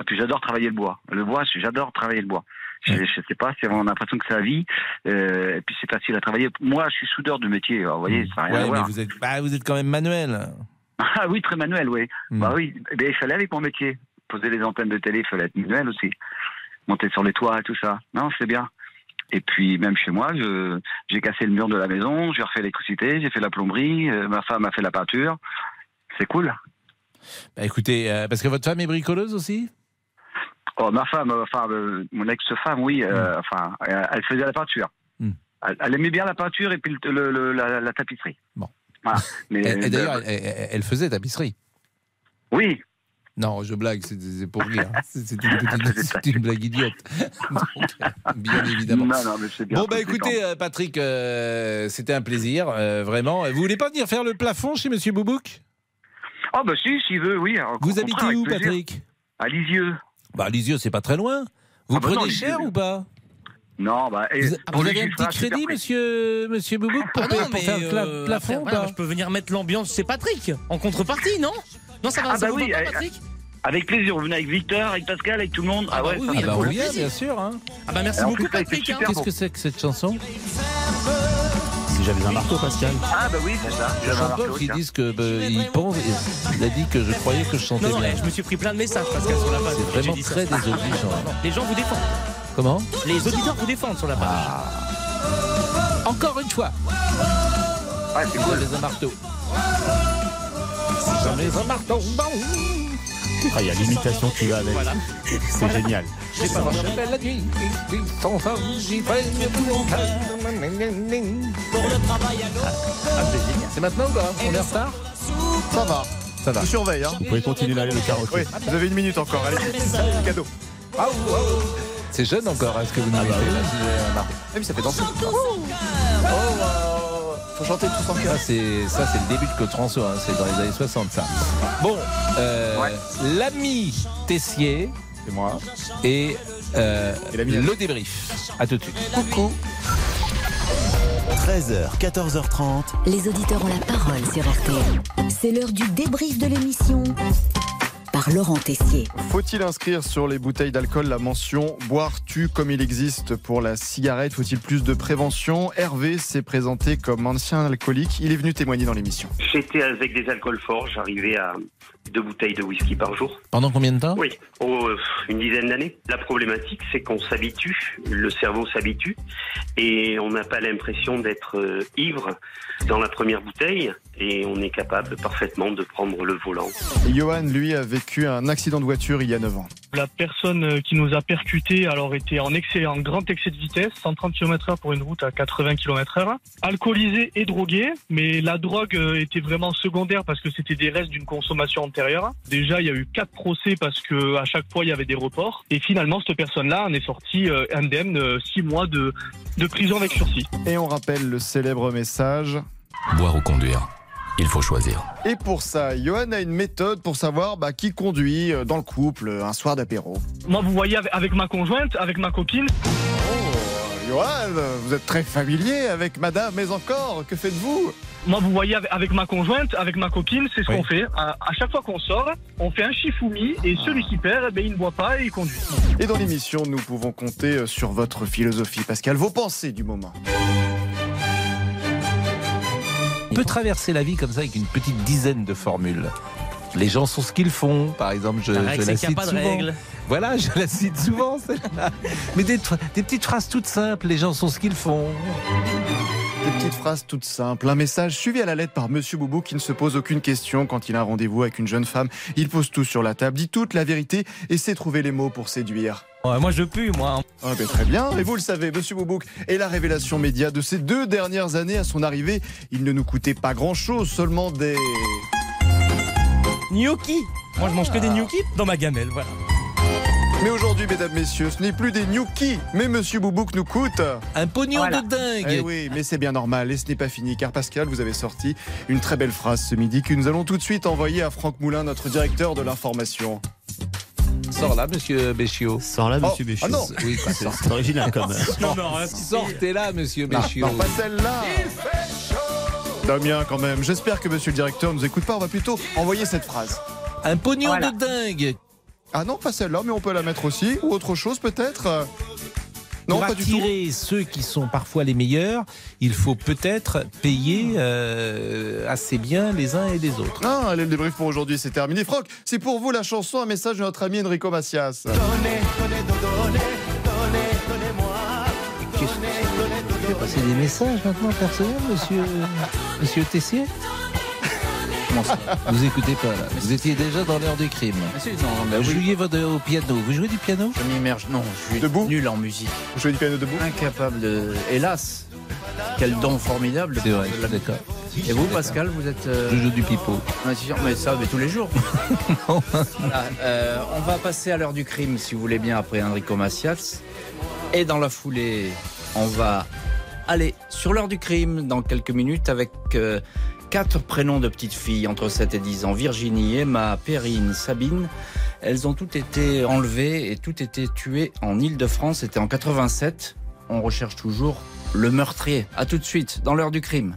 Et puis j'adore travailler le bois. Le bois, j'adore travailler le bois. Je, je sais pas, c'est on a l'impression que la vie. euh, et puis c'est facile à travailler. Moi, je suis soudeur de métier. alors, vous voyez, ça n'a rien Ouais, à mais voir. vous êtes, bah, vous êtes quand même manuel. Ah oui, très manuel, oui. Hmm. Bah oui, Eh bien, il fallait avec mon métier. Poser les antennes de télé, il fallait être manuel aussi. Monter sur les toits et tout ça. Non, c'est bien. Et puis même chez moi, j'ai cassé le mur de la maison, j'ai refait l'électricité, j'ai fait la plomberie, euh, ma femme a fait la peinture. C'est cool. Bah, écoutez, euh, parce que votre femme est bricoleuse aussi? Oh, ma femme, euh, enfin euh, mon ex-femme, oui, euh, enfin, euh, elle faisait la peinture. Hmm. Elle, elle aimait bien la peinture et puis le, le- le- la, la tapisserie. Bon. Voilà. Mais Et, et d'ailleurs, elle, elle- faisait tapisserie. Oui. Non, je blague, c'est pour rire. C'est une, une blague idiote. Donc, bien évidemment. Non, non, mais bien. Bon, bah écoutez, Patrick, euh, c'était un plaisir, euh, vraiment. Vous voulez pas venir faire le plafond chez Monsieur Boubouk? Oh, bah si, s'il veut, oui. Vous habitez où. Patrick? À Lisieux. Bah, Lisieux, c'est pas très loin. Vous Ah bah prenez non, cher ou pas? Non, bah. et Vous, pour vous avez un petit crédit, monsieur, monsieur Boubouk, pour, Ah non, pour faire le pla- euh, plafond voilà, je peux venir mettre l'ambiance chez Patrick en contrepartie, non? Non, ça va, Ah ça bah vous oui, va pas, eh, Patrick? Avec plaisir, vous venez avec Victor, avec Pascal, avec tout le monde. Ah, ouais, oui, ça oui, fait bah oui, bien sûr. Hein. Ah bah merci beaucoup, Patrick. hein. Qu'est-ce que c'est que cette chanson? J'avais un marteau, Pascal. Ah bah oui, c'est ça. J'avais un Chanteurs marteau, qui tiens. disent que bah, il pense, il a dit que je croyais que je chantais Non, non, bien. eh, je me suis pris plein de messages, Pascal, sur la page. C'est vraiment très désobligeant. Les gens vous défendent. Comment? Les auditeurs vous défendent sur la page. Encore une fois. Ouais, c'est cool. J'avais un marteau. J'avais un marteau. Ah, il y a l'imitation que tu as avec. Voilà. C'est génial. Je pas, la nuit. J'y fais tout mon cœur. C'est maintenant ou pas On est en retard Ça va. Ça va. Je surveille. Hein. Vous pouvez continuer d'aller le karaoké. Oui, vous avez une minute encore. Allez, cadeau. Ah, ouais. C'est jeune encore, est-ce que vous nous Ah bah mettez oui. là, Ah oui, ça fait danser. Oh, Faut chanter tous en chœur. Ça, c'est ça, c'est le début de Claude François. hein, C'est dans les années 60, ça. Bon, euh, l'ami Tessier, c'est moi, et, euh, Et le débrief. À tout de suite. Coucou. 13h, 14h30. Les auditeurs ont la parole sur RTL. C'est l'heure du débrief de l'émission par Laurent Tessier. Faut-il inscrire sur les bouteilles d'alcool la mention boire-tu comme il existe pour la cigarette? Faut-il plus de prévention? Hervé s'est présenté comme ancien alcoolique. Il est venu témoigner dans l'émission. J'étais avec des alcools forts, j'arrivais à deux bouteilles de whisky par jour. Pendant combien de temps? Oui, oh, euh, une dizaine d'années. La problématique, c'est qu'on s'habitue, le cerveau s'habitue, et on n'a pas l'impression d'être euh, ivre dans la première bouteille, et on est capable parfaitement de prendre le volant. Johan, lui, a vécu un accident de voiture il y a 9 ans. La personne euh, qui nous a percuté alors était en excès, en grand excès de vitesse, 130 km/h pour une route à 80 km/h, alcoolisé et drogué, mais la drogue était vraiment secondaire parce que c'était des restes d'une consommation antérieure. Déjà, il y a eu quatre procès parce que à chaque fois il y avait des reports, et finalement cette personne-là en est sortie euh, indemne, euh, six mois de, de prison avec sursis. Et on rappelle le célèbre message. Boire ou conduire, il faut choisir. Et pour ça, Johan a une méthode pour savoir bah, qui conduit euh, dans le couple un soir d'apéro. Moi, vous voyez avec- ma conjointe, avec ma copine, Johan, vous êtes très familier avec madame, mais encore, que faites-vous? Moi, vous voyez, avec- ma conjointe, avec ma copine, c'est ce Oui. qu'on fait. À, à chaque fois qu'on sort, on fait un chifoumi et celui qui perd, eh ben, il ne boit pas et il conduit. Et dans l'émission, nous pouvons compter euh, sur votre philosophie, Pascal, vos pensées du moment. On peut traverser la vie comme ça avec une petite dizaine de formules. Les gens sont ce qu'ils font, par exemple, je, La je la qu'il y a cite pas de souvent. règle. Voilà, je la cite souvent, celle-là. Mais des, des petites phrases toutes simples, les gens sont ce qu'ils font. Des petites phrases toutes simples, un message suivi à la lettre par Monsieur Boubou qui ne se pose aucune question quand il a un rendez-vous avec une jeune femme. Il pose tout sur la table, dit toute la vérité et sait trouver les mots pour séduire. Ouais, moi je pue, moi. Ah ben très bien, et vous le savez, Monsieur Boubouk est la révélation média de ces deux dernières années à son arrivée. Il ne nous coûtait pas grand-chose, seulement des... Gnocchi Moi je mange que des gnocchi dans ma gamelle, voilà. Mais aujourd'hui, mesdames, messieurs, ce n'est plus des gnocchis, mais Monsieur Boubouk nous coûte... Un pognon Voilà. de dingue Eh oui, mais c'est bien normal et ce n'est pas fini car Pascal, vous avez sorti une très belle phrase ce midi que nous allons tout de suite envoyer à Franck Moulin, notre directeur de l'information. Sors là, monsieur Béchiot. Sors là, monsieur Oh, Béchiot. ah non. Oui, C'est original quand même. Non, non, hein, Sortez là, monsieur Non, Béchiot. non, pas celle-là Damien, quand même. J'espère que monsieur le directeur nous écoute pas. On va plutôt envoyer cette phrase. Un pognon Voilà. de dingue Ah non, pas celle-là, mais on peut la mettre aussi. Ou autre chose peut-être Non, Pour pas du tout. attirer ceux qui sont parfois les meilleurs, il faut peut-être payer euh, assez bien les uns et les autres. Ah, allez, le débrief pour aujourd'hui, c'est terminé. Franck, c'est pour vous la chanson, un message de notre ami Enrico Macias. Vous faites passer des messages maintenant personnels, monsieur, monsieur Tessier? Ça Vous écoutez pas là. Vous étiez déjà dans l'heure du crime. Ah, si, non, Vous oui. jouiez votre- au piano. Vous jouez du piano? Je m'immerge. Non, je suis Debout? nul en musique. Vous jouez du piano debout? Incapable de. Hélas Quel don formidable. C'est vrai, je suis d'accord. Et vous, Pascal, vous êtes. euh, Je joue du pipeau. Ah, si, mais ça, mais tous les jours. Ah, euh, on va passer à l'heure du crime, si vous voulez bien, après Enrico Macias. Et dans la foulée, on va aller sur l'heure du crime dans quelques minutes avec euh, quatre prénoms de petites filles entre 7 et 10 ans. Virginie, Emma, Perrine, Sabine. Elles ont toutes été enlevées et toutes été tuées en Ile-de-France. C'était en 87. On recherche toujours le meurtrier. À tout de suite dans l'heure du crime.